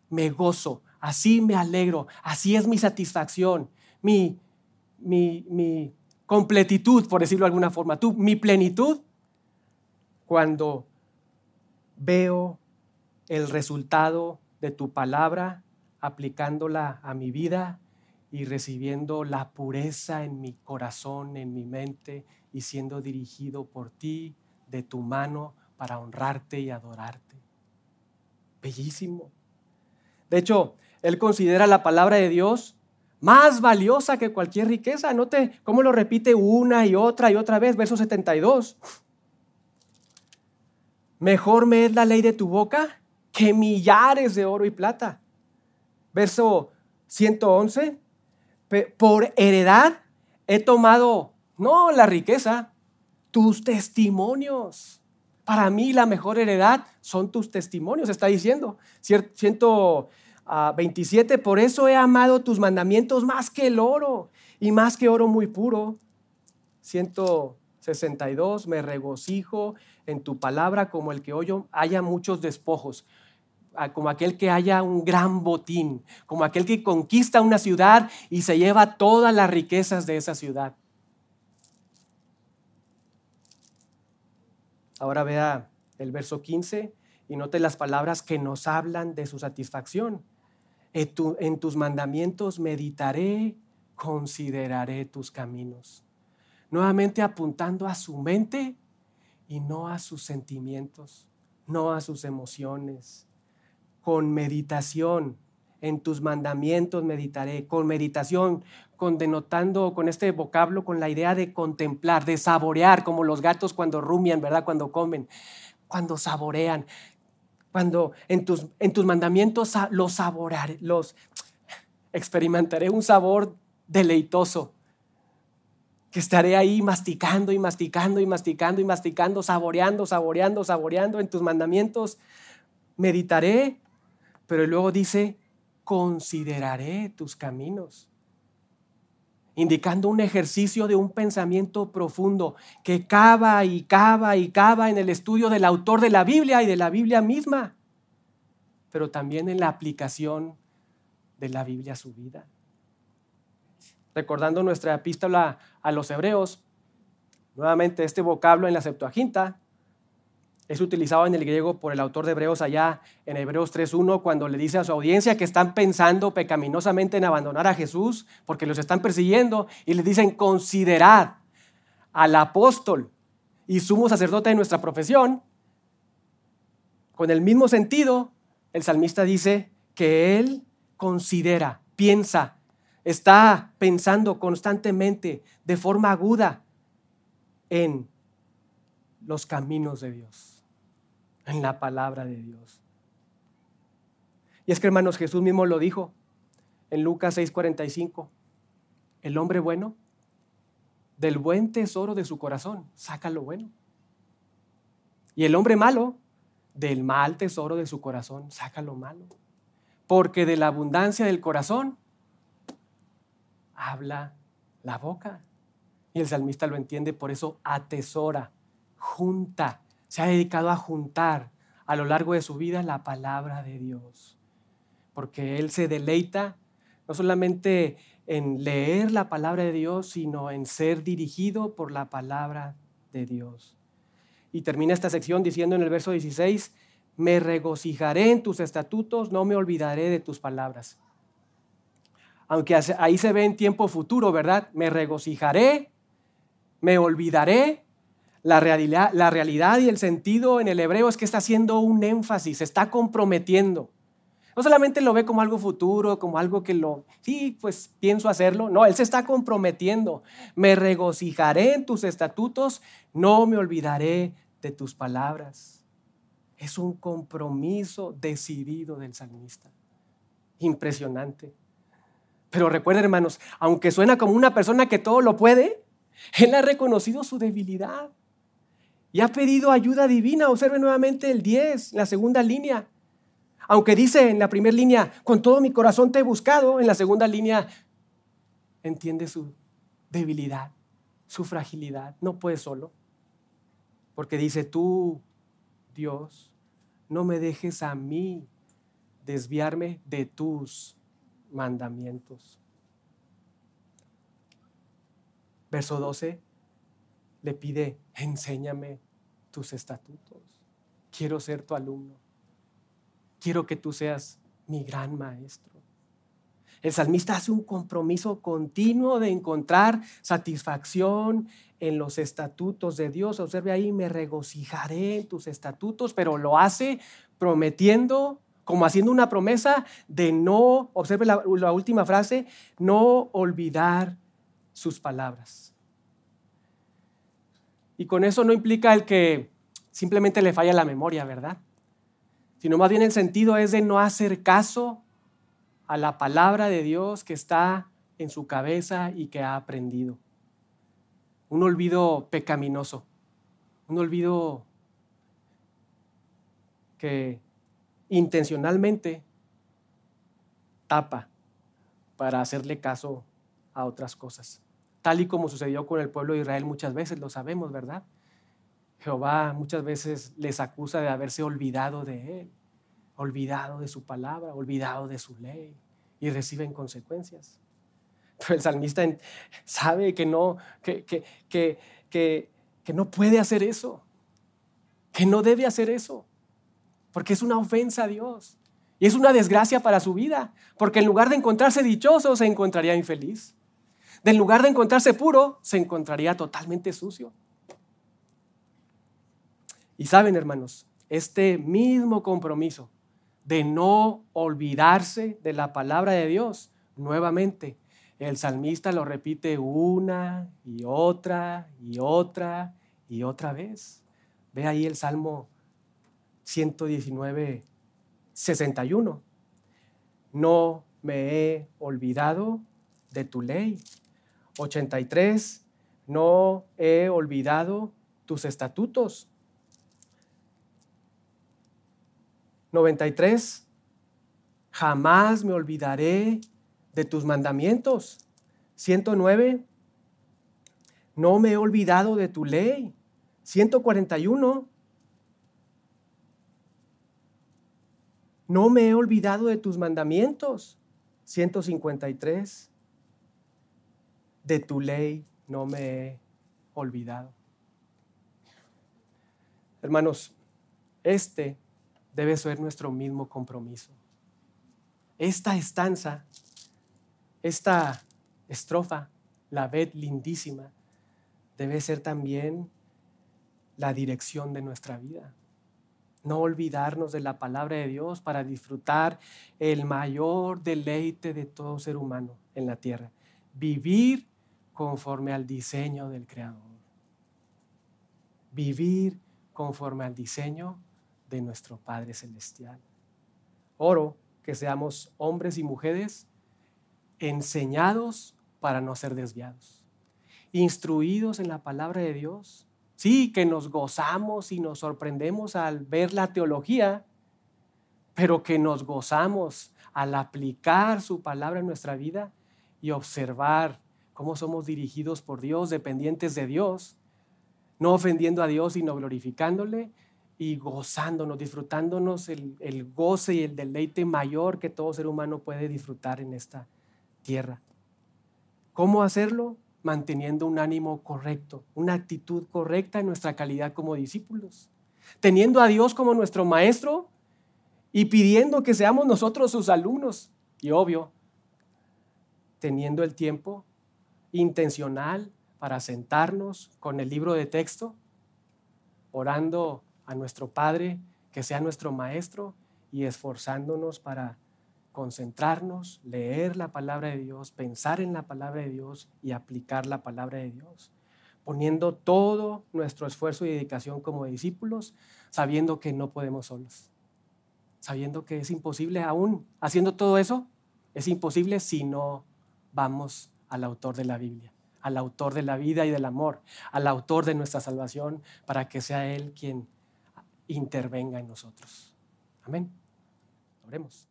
me gozo, así me alegro, así es mi satisfacción, mi, mi, completitud, por decirlo de alguna forma, tú, mi plenitud, cuando veo el resultado de tu palabra, aplicándola a mi vida y recibiendo la pureza en mi corazón, en mi mente y siendo dirigido por ti, de tu mano, para honrarte y adorarte. Bellísimo. De hecho, él considera la palabra de Dios más valiosa que cualquier riqueza. Note cómo lo repite una y otra y otra vez, verso 72. Mejor me es la ley de tu boca que millares de oro y plata. Verso 111. Por heredad he tomado, no la riqueza, tus testimonios. Para mí la mejor heredad son tus testimonios, está diciendo. 127, por eso he amado tus mandamientos más que el oro y más que oro muy puro. 162, me regocijo en tu palabra como el que hoy haya muchos despojos, como aquel que haya un gran botín, como aquel que conquista una ciudad y se lleva todas las riquezas de esa ciudad. Ahora vea el verso 15 y note las palabras que nos hablan de su satisfacción. En, tus mandamientos meditaré, consideraré tus caminos. Nuevamente apuntando a su mente y no a sus sentimientos, no a sus emociones. Con meditación, en tus mandamientos meditaré, con meditación, con denotando con este vocablo, con la idea de contemplar, de saborear, como los gatos cuando rumian, ¿verdad? Cuando comen, cuando saborean, cuando en tus, en tus mandamientos los saborearé, los experimentaré un sabor deleitoso que estaré ahí masticando y masticando y masticando y masticando, saboreando, saboreando, saboreando en tus mandamientos. Meditaré, pero luego dice, consideraré tus caminos. Indicando un ejercicio de un pensamiento profundo que cava y cava y cava en el estudio del autor de la Biblia y de la Biblia misma, pero también en la aplicación de la Biblia a su vida. Recordando nuestra epístola a los hebreos, nuevamente este vocablo en la Septuaginta es utilizado en el griego por el autor de Hebreos allá en Hebreos 3.1 cuando le dice a su audiencia que están pensando pecaminosamente en abandonar a Jesús porque los están persiguiendo y les dicen considerad al apóstol y sumo sacerdote de nuestra profesión. Con el mismo sentido, el salmista dice que él considera, piensa, está pensando constantemente de forma aguda en los caminos de Dios, en la palabra de Dios. Y es que hermanos, Jesús mismo lo dijo en Lucas 6:45, el hombre bueno, del buen tesoro de su corazón, saca lo bueno. Y el hombre malo, del mal tesoro de su corazón, saca lo malo. Porque de la abundancia del corazón habla la boca. Y el salmista lo entiende, por eso atesora, junta, se ha dedicado a juntar a lo largo de su vida la palabra de Dios. Porque él se deleita no solamente en leer la palabra de Dios, sino en ser dirigido por la palabra de Dios. Y termina esta sección diciendo en el verso 16, me regocijaré en tus estatutos, no me olvidaré de tus palabras aunque ahí se ve en tiempo futuro, ¿verdad? Me regocijaré, me olvidaré. La realidad, la realidad y el sentido en el hebreo es que está haciendo un énfasis, se está comprometiendo. No solamente lo ve como algo futuro, como algo que lo, sí, pues pienso hacerlo. No, él se está comprometiendo. Me regocijaré en tus estatutos, no me olvidaré de tus palabras. Es un compromiso decidido del salmista. Impresionante. Pero recuerden, hermanos, aunque suena como una persona que todo lo puede, Él ha reconocido su debilidad y ha pedido ayuda divina. Observe nuevamente el 10, la segunda línea. Aunque dice en la primera línea, con todo mi corazón te he buscado, en la segunda línea entiende su debilidad, su fragilidad. No puede solo. Porque dice, tú, Dios, no me dejes a mí desviarme de tus mandamientos. Verso 12 le pide, enséñame tus estatutos. Quiero ser tu alumno. Quiero que tú seas mi gran maestro. El salmista hace un compromiso continuo de encontrar satisfacción en los estatutos de Dios. Observe ahí, me regocijaré en tus estatutos, pero lo hace prometiendo como haciendo una promesa de no, observe la, la última frase, no olvidar sus palabras. Y con eso no implica el que simplemente le falla la memoria, ¿verdad? Sino más bien el sentido es de no hacer caso a la palabra de Dios que está en su cabeza y que ha aprendido. Un olvido pecaminoso, un olvido que intencionalmente tapa para hacerle caso a otras cosas, tal y como sucedió con el pueblo de Israel muchas veces, lo sabemos, ¿verdad? Jehová muchas veces les acusa de haberse olvidado de Él olvidado de su palabra, olvidado de su ley y reciben consecuencias. Pero el salmista sabe que no, que, que, que no puede hacer eso, que no debe hacer eso, porque es una ofensa a Dios y es una desgracia para su vida, porque en lugar de encontrarse dichoso, se encontraría infeliz. En lugar de encontrarse puro, se encontraría totalmente sucio. Y saben, hermanos, este mismo compromiso de no olvidarse de la palabra de Dios. Nuevamente, el salmista lo repite una y otra y otra y otra vez. Ve ahí el Salmo 119, 61. No me he olvidado de tu ley. 83. No he olvidado tus estatutos. 93. Jamás me olvidaré de tus mandamientos. 109. No me he olvidado de tu ley. 141. No me he olvidado de tus mandamientos. 153. De tu ley no me he olvidado. Hermanos, este debe ser nuestro mismo compromiso. Esta estanza, esta estrofa, la ved lindísima, debe ser también la dirección de nuestra vida. No olvidarnos de la palabra de Dios para disfrutar el mayor deleite de todo ser humano en la tierra. Vivir conforme al diseño del Creador. Vivir conforme al diseño de nuestro Padre Celestial. Oro que seamos hombres y mujeres enseñados para no ser desviados, instruidos en la palabra de Dios. Sí, que nos gozamos y nos sorprendemos al ver la teología, pero que nos gozamos al aplicar su palabra en nuestra vida y observar cómo somos dirigidos por Dios, dependientes de Dios, no ofendiendo a Dios, sino glorificándole y gozándonos, disfrutándonos el, el, goce y el deleite mayor que todo ser humano puede disfrutar en esta tierra. ¿Cómo hacerlo? Manteniendo un ánimo correcto, una actitud correcta en nuestra calidad como discípulos, teniendo a Dios como nuestro maestro y pidiendo que seamos nosotros sus alumnos. Y obvio, teniendo el tiempo intencional para sentarnos con el libro de texto, orando a nuestro Padre, que sea nuestro Maestro, y esforzándonos para concentrarnos, leer la palabra de Dios, pensar en la palabra de Dios y aplicar la palabra de Dios, poniendo todo nuestro esfuerzo y dedicación como discípulos, sabiendo que no podemos solos, sabiendo que es imposible aún. Haciendo todo eso, es imposible si no vamos al autor de la Biblia, al autor de la vida y del amor, al autor de nuestra salvación, para que sea Él quien intervenga en nosotros. Amén. Oremos.